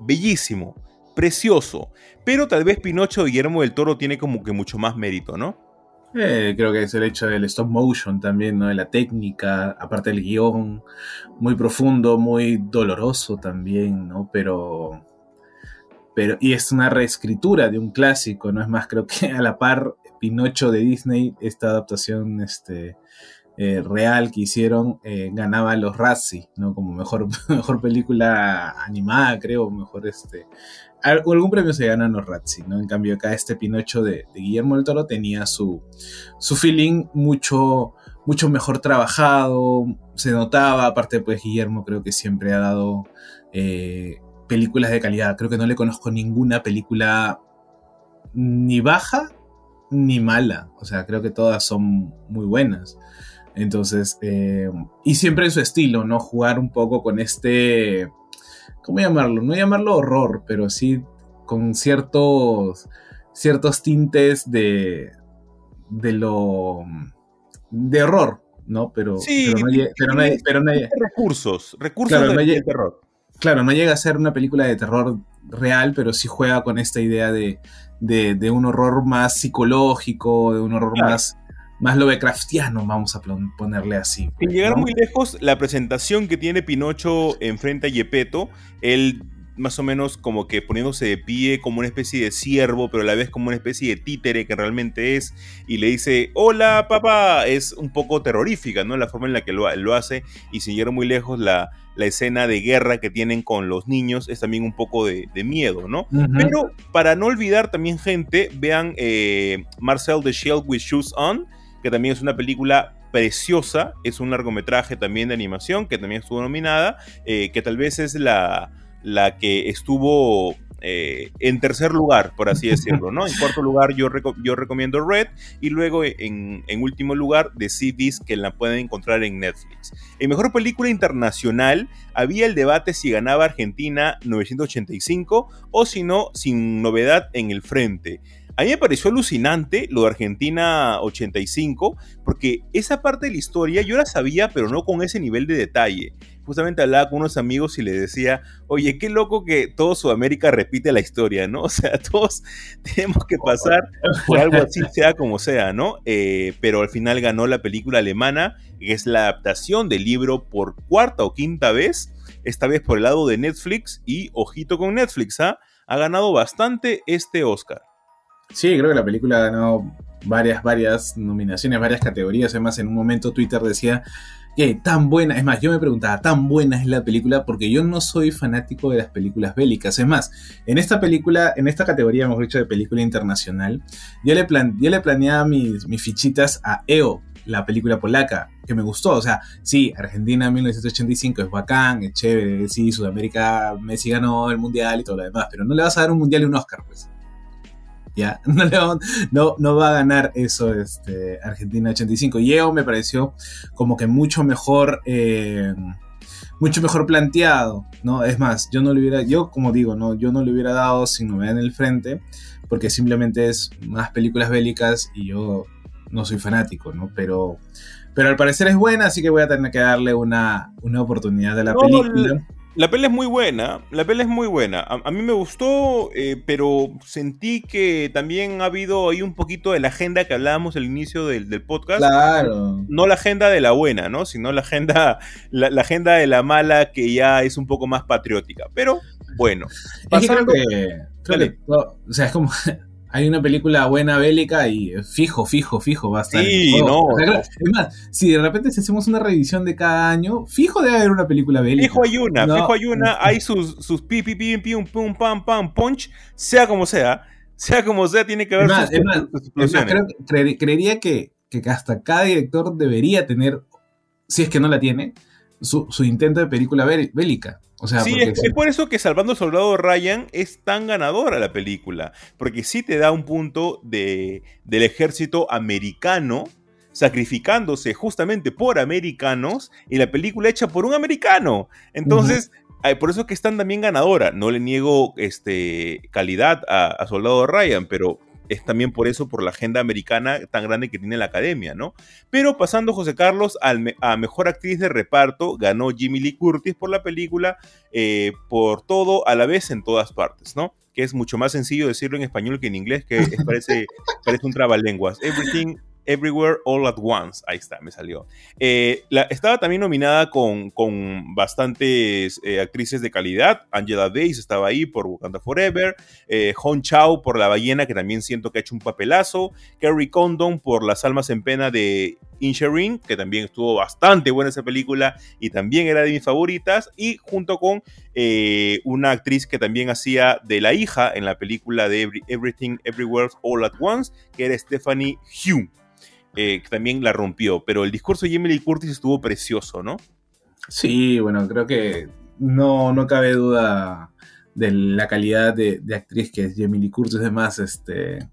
bellísimo precioso. Pero tal vez Pinocho Guillermo del Toro tiene como que mucho más mérito, ¿no? Eh, creo que es el hecho del stop motion también, ¿no? De la técnica, aparte del guion, muy profundo, muy doloroso también, ¿no? Pero. Pero, y es una reescritura de un clásico, ¿no? Es más, creo que a la par Pinocho de Disney, esta adaptación este, eh, real que hicieron, eh, ganaba los Razzie, ¿no? Como mejor, mejor película animada, creo, mejor este, algún premio se ganan los Razzie, ¿no? En cambio acá este Pinocho de, de, Guillermo del Toro tenía su, su feeling mucho, mucho mejor trabajado, se notaba, aparte pues Guillermo creo que siempre ha dado eh, películas de calidad, creo que no le conozco ninguna película ni baja ni mala, o sea, creo que todas son muy buenas. Entonces, eh, y siempre en su estilo, ¿no? Jugar un poco con este ¿cómo llamarlo? No llamarlo horror, pero sí con ciertos, ciertos tintes de, de lo, de horror, ¿no? Pero, sí, pero, no, llega, pero, no, pero no, recursos, recursos claro, de, terror. Claro, no llega a ser una película de terror real, pero sí juega con esta idea de, de, de un horror más psicológico, de un horror Claro. más, más Lovecraftiano, vamos a ponerle así. Sin pues, llegar ¿no? muy lejos, la presentación que tiene Pinocho enfrente a Yepeto, él más o menos como que poniéndose de pie como una especie de ciervo, pero a la vez como una especie de títere que realmente es, y le dice, hola papá, es un poco terrorífica, ¿no? La forma en la que lo, lo hace, y sin llegar muy lejos, la, la escena de guerra que tienen con los niños es también un poco de, de miedo, ¿no? Pero para no olvidar también, gente, vean eh, Marcel the Shield with Shoes On, que también es una película preciosa, es un largometraje también de animación que también estuvo nominada, eh, que tal vez es la, la que estuvo eh, en tercer lugar, por así decirlo, ¿no? En cuarto lugar yo, reco- yo recomiendo Red y luego en, en último lugar The Beast que la pueden encontrar en Netflix. En mejor película internacional había el debate si ganaba Argentina 985 o si no, sin novedad en el frente. A mí me pareció alucinante lo de Argentina 85, porque esa parte de la historia yo la sabía, pero no con ese nivel de detalle. Justamente hablaba con unos amigos y les decía, oye, qué loco que todo Sudamérica repite la historia, ¿no? O sea, todos tenemos que pasar por algo así, sea como sea, ¿no? Eh, pero al final ganó la película alemana, que es la adaptación del libro por cuarta o quinta vez, esta vez por el lado de Netflix, y ojito con Netflix, ¿ah? Ha ganado bastante este Oscar. Sí, creo que la película ganado varias, varias nominaciones, varias categorías. Además, en un momento Twitter decía que tan buena, es más, yo me preguntaba, tan buena es la película porque yo no soy fanático de las películas bélicas. Es más, en esta película, en esta categoría, hemos dicho, de película internacional, yo le, plan, yo le planeaba mis, mis fichitas a EO, la película polaca, que me gustó. O sea, sí, Argentina 1985 es bacán, es chévere, sí, Sudamérica, Messi ganó el mundial y todo lo demás, pero no le vas a dar un mundial y un Oscar, pues. Ya, no, no, no va a ganar eso este, Argentina 85. Y EO me pareció como que mucho mejor. Eh, mucho mejor planteado, ¿no? Es más, yo no le hubiera, yo como digo, no, yo no le hubiera dado sin novedad en el frente, porque simplemente es más películas bélicas y yo no soy fanático, ¿no? Pero, pero al parecer es buena, así que voy a tener que darle una, una oportunidad a la No, película. La peli es muy buena, la peli es muy buena. A, a mí me gustó, eh, pero sentí que también ha habido ahí un poquito de la agenda que hablábamos al inicio del, del podcast. Claro. No la agenda de la buena, ¿no? Sino la agenda, la, la agenda de la mala que ya es un poco más patriótica. Pero bueno. Es que creo que, creo o sea, es como hay una película buena bélica y fijo, fijo, fijo va a estar. en Sí, el juego. no, O sea, no. claro, Es más, si de repente si hacemos una revisión de cada año, fijo debe haber una película bélica. Fijo hay una, No. fijo hay una, hay sus, sus pi, pi, pi, pum, pam, pam, punch, sea como sea, sea como sea, tiene que haber Es más, sus, es más, sus Es más, explosiones. creo creer- creería que, que hasta cada director debería tener, si es que no la tiene, su, su intento de película bé- bélica. O sea, Sí, es, por eso que Salvando al Soldado Ryan es tan ganadora la película, porque sí te da un punto de, del ejército americano sacrificándose justamente por americanos y la película hecha por un americano. Entonces, por eso que es tan también ganadora. No le niego este, calidad a, a Soldado Ryan, pero es también por eso, por la agenda americana tan grande que tiene la academia, ¿no? Pero pasando José Carlos al a mejor actriz de reparto, ganó Jimmy Lee Curtis por la película eh, por todo a la vez en todas partes, ¿no? Que es mucho más sencillo decirlo en español que en inglés, que parece, parece un trabalenguas. Everything, Everywhere, All at Once. Ahí está, me salió. Eh, la- estaba también nominada con, con bastantes eh, actrices de calidad. Angela Davis estaba ahí por Wakanda Forever. Eh, Hon Chao por La Ballena, que también siento que ha hecho un papelazo. Kerry Condon por Las Almas en Pena de Inisherin, que también estuvo bastante buena esa película y también era de mis favoritas. Y junto con eh, una actriz que también hacía de la hija en la película de Every- Everything Everywhere All at Once, que era Stephanie Hume. eh, que también la rompió, pero el discurso de Lee Curtis estuvo precioso, ¿no? Sí, bueno, creo que no, no cabe duda de la calidad de, de actriz que es Jamie Lee Curtis. Además, este,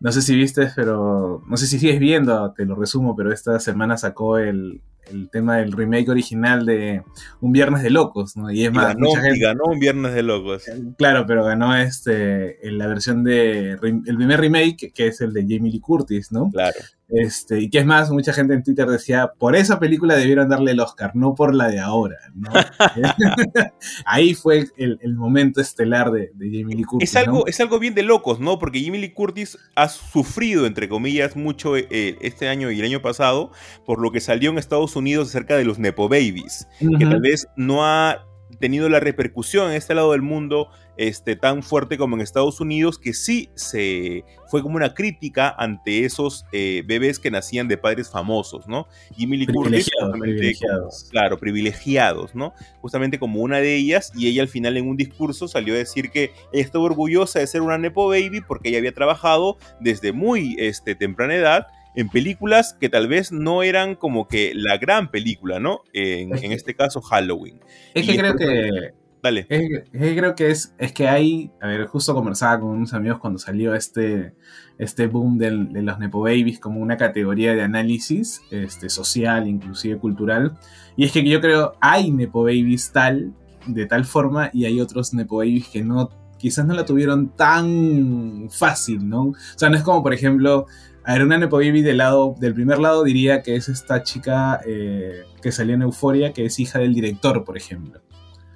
no sé si viste, pero no sé si sigues viendo, te lo resumo, pero esta semana sacó el, el tema del remake original de Un Viernes de Locos, ¿no? Y es Y más, ganó, mucha gente, y ganó un Viernes de Locos. Claro, pero ganó este en la versión de el primer remake, que es el de Jamie Lee Curtis, ¿no? Claro. Este, y que es más, mucha gente en Twitter decía, por esa película debieron darle el Oscar, no por la de ahora, ¿no? Ahí fue el, momento estelar de, de Jamie Lee Curtis. Es algo, ¿no? es algo bien de locos, ¿no? Porque Jamie Lee Curtis ha sufrido, entre comillas, mucho eh, este año y el año pasado por lo que salió en Estados Unidos acerca de los Nepo Babies. que tal vez no ha tenido la repercusión en este lado del mundo este, tan fuerte como en Estados Unidos, que sí se fue como una crítica ante esos eh, bebés que nacían de padres famosos, ¿no? Jimmy Lee Curtis, Privilegiados, justamente privilegiados. como- claro, privilegiados, ¿no? Justamente como una de ellas, y ella al final en un discurso salió a decir que estaba orgullosa de ser una Nepo Baby porque ella había trabajado desde muy este, temprana edad en películas que tal vez no eran como que la gran película, ¿no? En, Es en que- este caso, Halloween. Es que creo que Dale. Es, que- es que creo que es, es que hay, a ver, justo conversaba con unos amigos cuando salió este, este boom del- de los Nepo Babies como una categoría de análisis este, social, inclusive cultural. Y es que yo creo hay Nepo Babies tal, de tal forma, y hay otros Nepo Babies que no, quizás no la tuvieron tan fácil, ¿no? O sea, no es como, por ejemplo, a ver, una Nepo Baby del, lado, del primer lado diría que es esta chica eh, que salió en Euforia, que es hija del director, por ejemplo.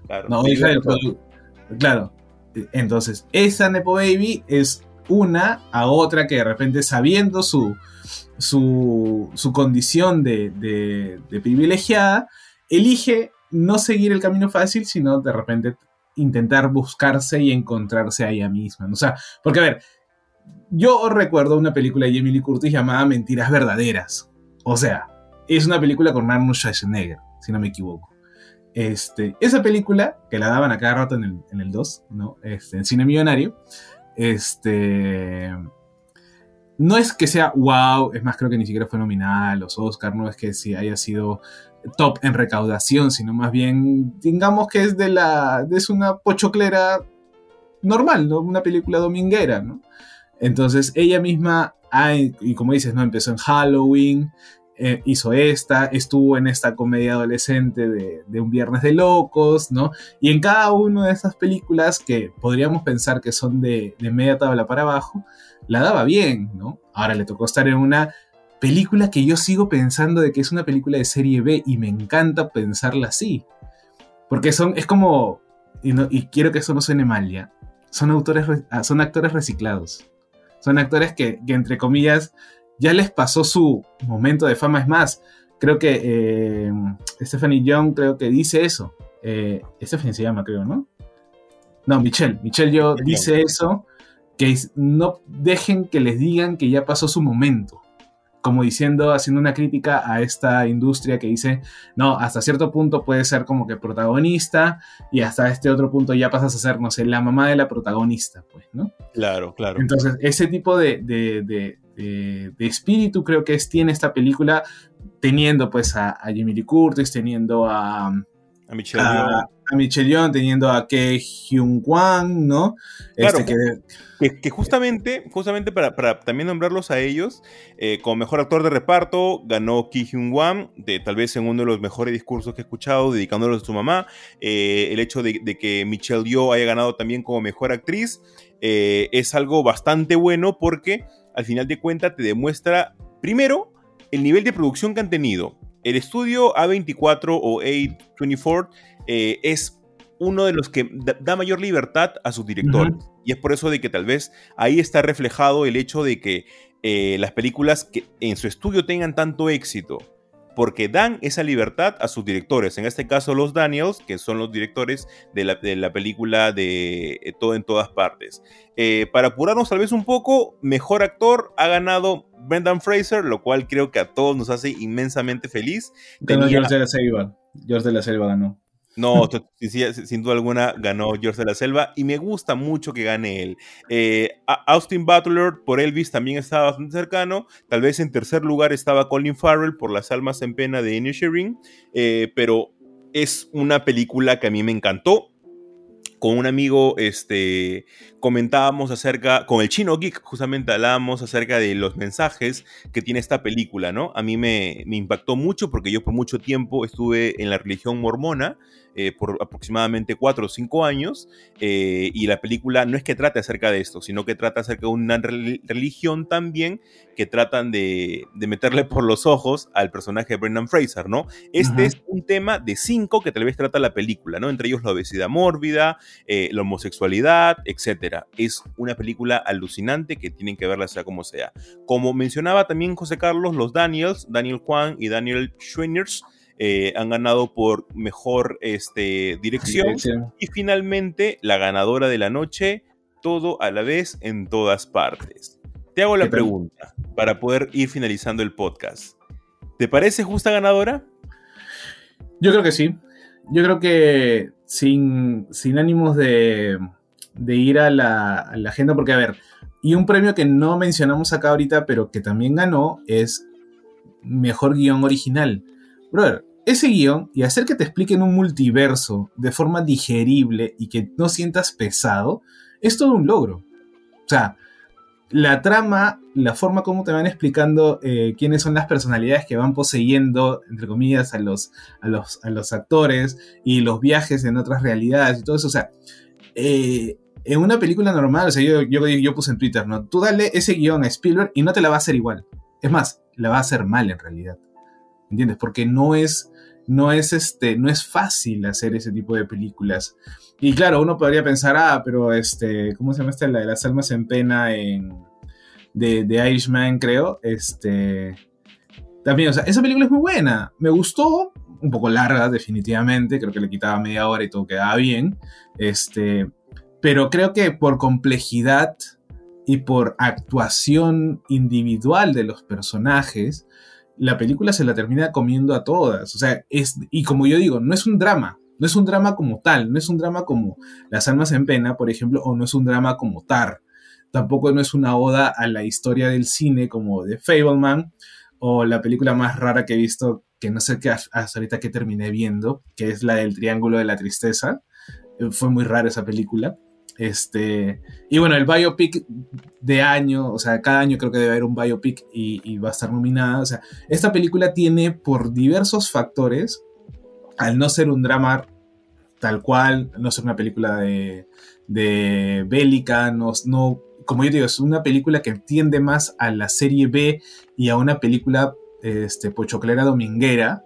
Claro. No, hija del Claro. Entonces, esa Nepo Baby es una a otra que de repente sabiendo su, su, su condición de, de- de privilegiada, elige no seguir el camino fácil, sino de repente intentar buscarse y encontrarse a ella misma. O sea, porque a ver, yo recuerdo una película de Lee Curtis llamada Mentiras Verdaderas. O sea, es una película con Arnold Schwarzenegger, si no me equivoco. Este, esa película, que la daban a cada rato en el, en el 2, ¿no? Este, en Cine Millonario, este, no es que sea wow, es más, creo que ni siquiera fue nominal a los Oscar, no es que si haya sido top en recaudación, sino más bien, digamos que es de la, es una pochoclera normal, ¿no? Una película dominguera, ¿no? Entonces ella misma, y como dices, ¿no? Empezó en Halloween, eh, hizo esta, estuvo en esta comedia adolescente de, Un Viernes de Locos, ¿no? Y en cada una de esas películas que podríamos pensar que son de, de media tabla para abajo, la daba bien, ¿no? Ahora le tocó estar en una película que yo sigo pensando de que es una película de serie B y me encanta pensarla así. Porque son, es como, y, y quiero que eso no suene mal ya, son, autores, ah, son actores reciclados. Son actores que, que, entre comillas, ya les pasó su momento de fama. Es más, creo que eh, Stephanie Young creo que dice eso. Eh, Stephanie se llama, creo, ¿no? No, Michelle. Michelle yo dice eso, que no dejen que les digan que ya pasó su momento. Como diciendo, haciendo una crítica a esta industria que dice, no, hasta cierto punto puedes ser como que protagonista y hasta este otro punto ya pasas a ser, no sé, la mamá de la protagonista, pues, ¿no? Claro, claro. Entonces, ese tipo de, de, de, de espíritu creo que es, tiene esta película, teniendo pues a, a Jamie Lee Curtis, teniendo a, A Michelle a, a Michelle Yeoh, teniendo a Ke Hyun Kwan, ¿no? Claro, Este, que, Que, justamente, justamente para, para también nombrarlos a ellos, eh, como mejor actor de reparto, ganó Ki Hyun Wan, de, tal vez en uno de los mejores discursos que he escuchado, dedicándolos a su mamá. Eh, el hecho de, de que Michelle Yeoh haya ganado también como mejor actriz eh, es algo bastante bueno porque al final de cuentas te demuestra, primero, el nivel de producción que han tenido. El estudio A24 o A24 eh, es uno de los que da, mayor libertad a sus directores. Y es por eso de que tal vez ahí está reflejado el hecho de que eh, las películas que en su estudio tengan tanto éxito. Porque dan esa libertad a sus directores. En este caso, los Daniels, que son los directores de la, de la película de eh, Todo en todas partes. Eh, para apurarnos tal vez un poco, mejor actor ha ganado Brendan Fraser, lo cual creo que a todos nos hace inmensamente feliz. Tenía- George de la Selva. George de la Selva ganó. No, sí, sin duda alguna ganó George de la Selva y me gusta mucho que gane él. Eh, Austin Butler por Elvis también estaba bastante cercano. Tal vez en tercer lugar estaba Colin Farrell por Las Almas en Pena de Inisherin, eh, pero es una película que a mí me encantó. Con un amigo este, comentábamos acerca, con el chino geek justamente hablábamos acerca de los mensajes que tiene esta película, ¿no? A mí me, me impactó mucho porque yo por mucho tiempo estuve en la religión mormona, eh, por aproximadamente 4 o 5 años, eh, y la película no es que trate acerca de esto, sino que trata acerca de una rel- religión también que tratan de, de meterle por los ojos al personaje de Brendan Fraser, ¿no? Este es un tema de cinco que tal vez trata la película, ¿no? Entre ellos la obesidad mórbida, eh, la homosexualidad, etc. Es una película alucinante que tienen que verla sea como sea. Como mencionaba también José Carlos, los Daniels, Daniel Kwan y Daniel Schweiners, eh, han ganado por mejor este, dirección. Dirección. Y finalmente, la ganadora de la noche, todo a la vez en todas partes. Te hago la pregunta para poder ir finalizando el podcast. ¿Te parece justa ganadora? Yo creo que sí. Yo creo que sin, sin ánimos de, de ir a la, agenda, porque a ver, y un premio que no mencionamos acá ahorita, pero que también ganó, es Mejor Guión Original. Brother, ese guion y hacer que te expliquen un multiverso de forma digerible y que no sientas pesado, es todo un logro. O sea, la trama, la forma como te van explicando eh, quiénes son las personalidades que van poseyendo, entre comillas, a los, a, los, a los actores y los viajes en otras realidades y todo eso. O sea, eh, en una película normal, o sea, yo, yo, yo puse en Twitter, ¿no? Tú dale ese guion a Spielberg y no te la va a hacer igual. Es más, la va a hacer mal en realidad. ¿Entiendes? Porque no es, no es, este, no es fácil hacer ese tipo de películas. Y claro, uno podría pensar, ah, pero este, ¿cómo se llama esta? La de las almas en pena en, de, de Irishman, creo. Este, también, o sea, esa película es muy buena. Me gustó, un poco larga, definitivamente. Creo que le quitaba media hora y todo quedaba bien. Este, pero creo que por complejidad y por actuación individual de los personajes, la película se la termina comiendo a todas. O sea, es, y como yo digo, no es un drama, no es un drama como tal, no es un drama como Las Almas en Pena, por ejemplo, o no es un drama como Tar. Tampoco no es una oda a la historia del cine como de Fableman, o la película más rara que he visto, que no sé qué hasta ahorita que terminé viendo, que es la del Triángulo de la Tristeza. Eh, Fue muy rara esa película. Este, y bueno, el biopic de año, o sea, cada año creo que debe haber un biopic y, va a estar nominada. O sea, esta película tiene por diversos factores, al no ser un drama tal cual, no ser una película de, de bélica, no, no, como yo digo, es una película que tiende más a la serie B y a una película este, pochoclera dominguera.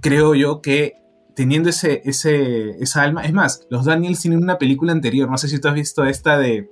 Creo yo que teniendo ese, ese, esa alma. Es más, los Daniels tienen una película anterior. No sé si tú has visto esta de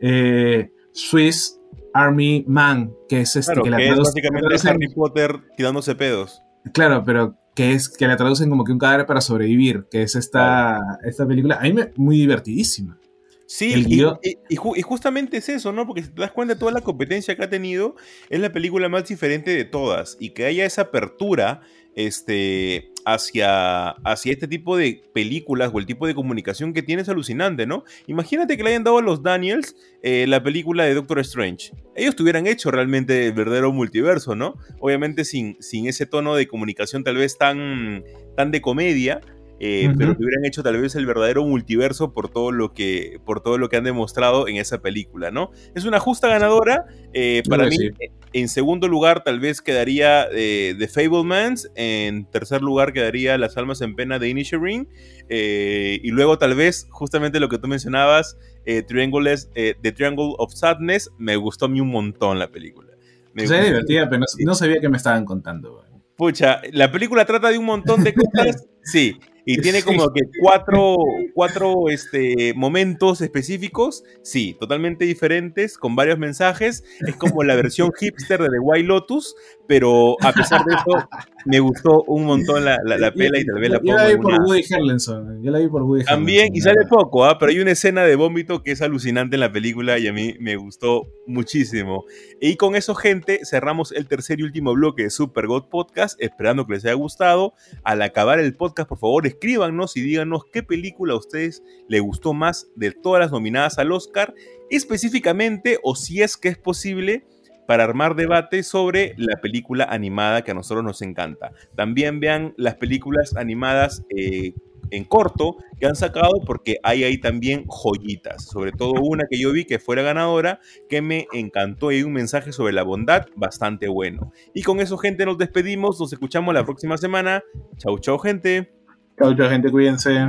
eh, Swiss Army Man, que es este Claro, que la que es básicamente Harry Potter tirándose pedos. Claro, pero que es que la traducen como que un cadáver para sobrevivir, que es esta, esta película. A mí me muy divertidísima. Sí, y, guión- y- y ju- y justamente es eso, ¿no? Porque si te das cuenta, toda la competencia que ha tenido es la película más diferente de todas. Y que haya esa apertura este, hacia, hacia este tipo de películas o el tipo de comunicación que tiene es alucinante, ¿no? Imagínate que le hayan dado a los Daniels eh, la película de Doctor Strange. Ellos tuvieran hecho realmente el verdadero multiverso, ¿no? Obviamente sin, sin ese tono de comunicación tal vez tan, tan de comedia, eh, pero que hubieran hecho tal vez el verdadero multiverso por todo lo que por todo lo que han demostrado en esa película, ¿no? Es una justa ganadora. eh, para mí, sí. en segundo lugar, tal vez quedaría eh, The Fablemans. En tercer lugar, quedaría Las Almas en Pena de Inisherin. Eh, y luego, tal vez, justamente lo que tú mencionabas, eh, Triangles, eh, The Triangle of Sadness. Me gustó a mí un montón la película. Me O sea, es gustó- divertida, pero no, no sabía que me estaban contando. Pucha, la película trata de un montón de cosas, sí, y tiene como que cuatro, cuatro este, momentos específicos, sí, totalmente diferentes, con varios mensajes. Es como la versión hipster de The White Lotus, pero a pesar de eso, me gustó un montón la, la, la pela y tal vez la Yo la pongo vi por una- Woody Harrelson. Yo la vi por Woody También, Harrelson, y sale poco, ¿ah? pero hay una escena de vómito que es alucinante en la película y a mí me gustó muchísimo. Y con eso, gente, cerramos el tercer y último bloque de Super God Podcast, esperando que les haya gustado. Al acabar el podcast, por favor, escríbanos y díganos qué película a ustedes les gustó más de todas las nominadas al Oscar, específicamente, o si es que es posible, para armar debate sobre la película animada que a nosotros nos encanta. También vean las películas animadas eh, en corto que han sacado porque hay ahí también joyitas, sobre todo una que yo vi que fue la ganadora, que me encantó y un mensaje sobre la bondad bastante bueno. Y con eso, gente, nos despedimos, nos escuchamos la próxima semana. Chau, chau, gente. Chau, chau, gente, cuídense.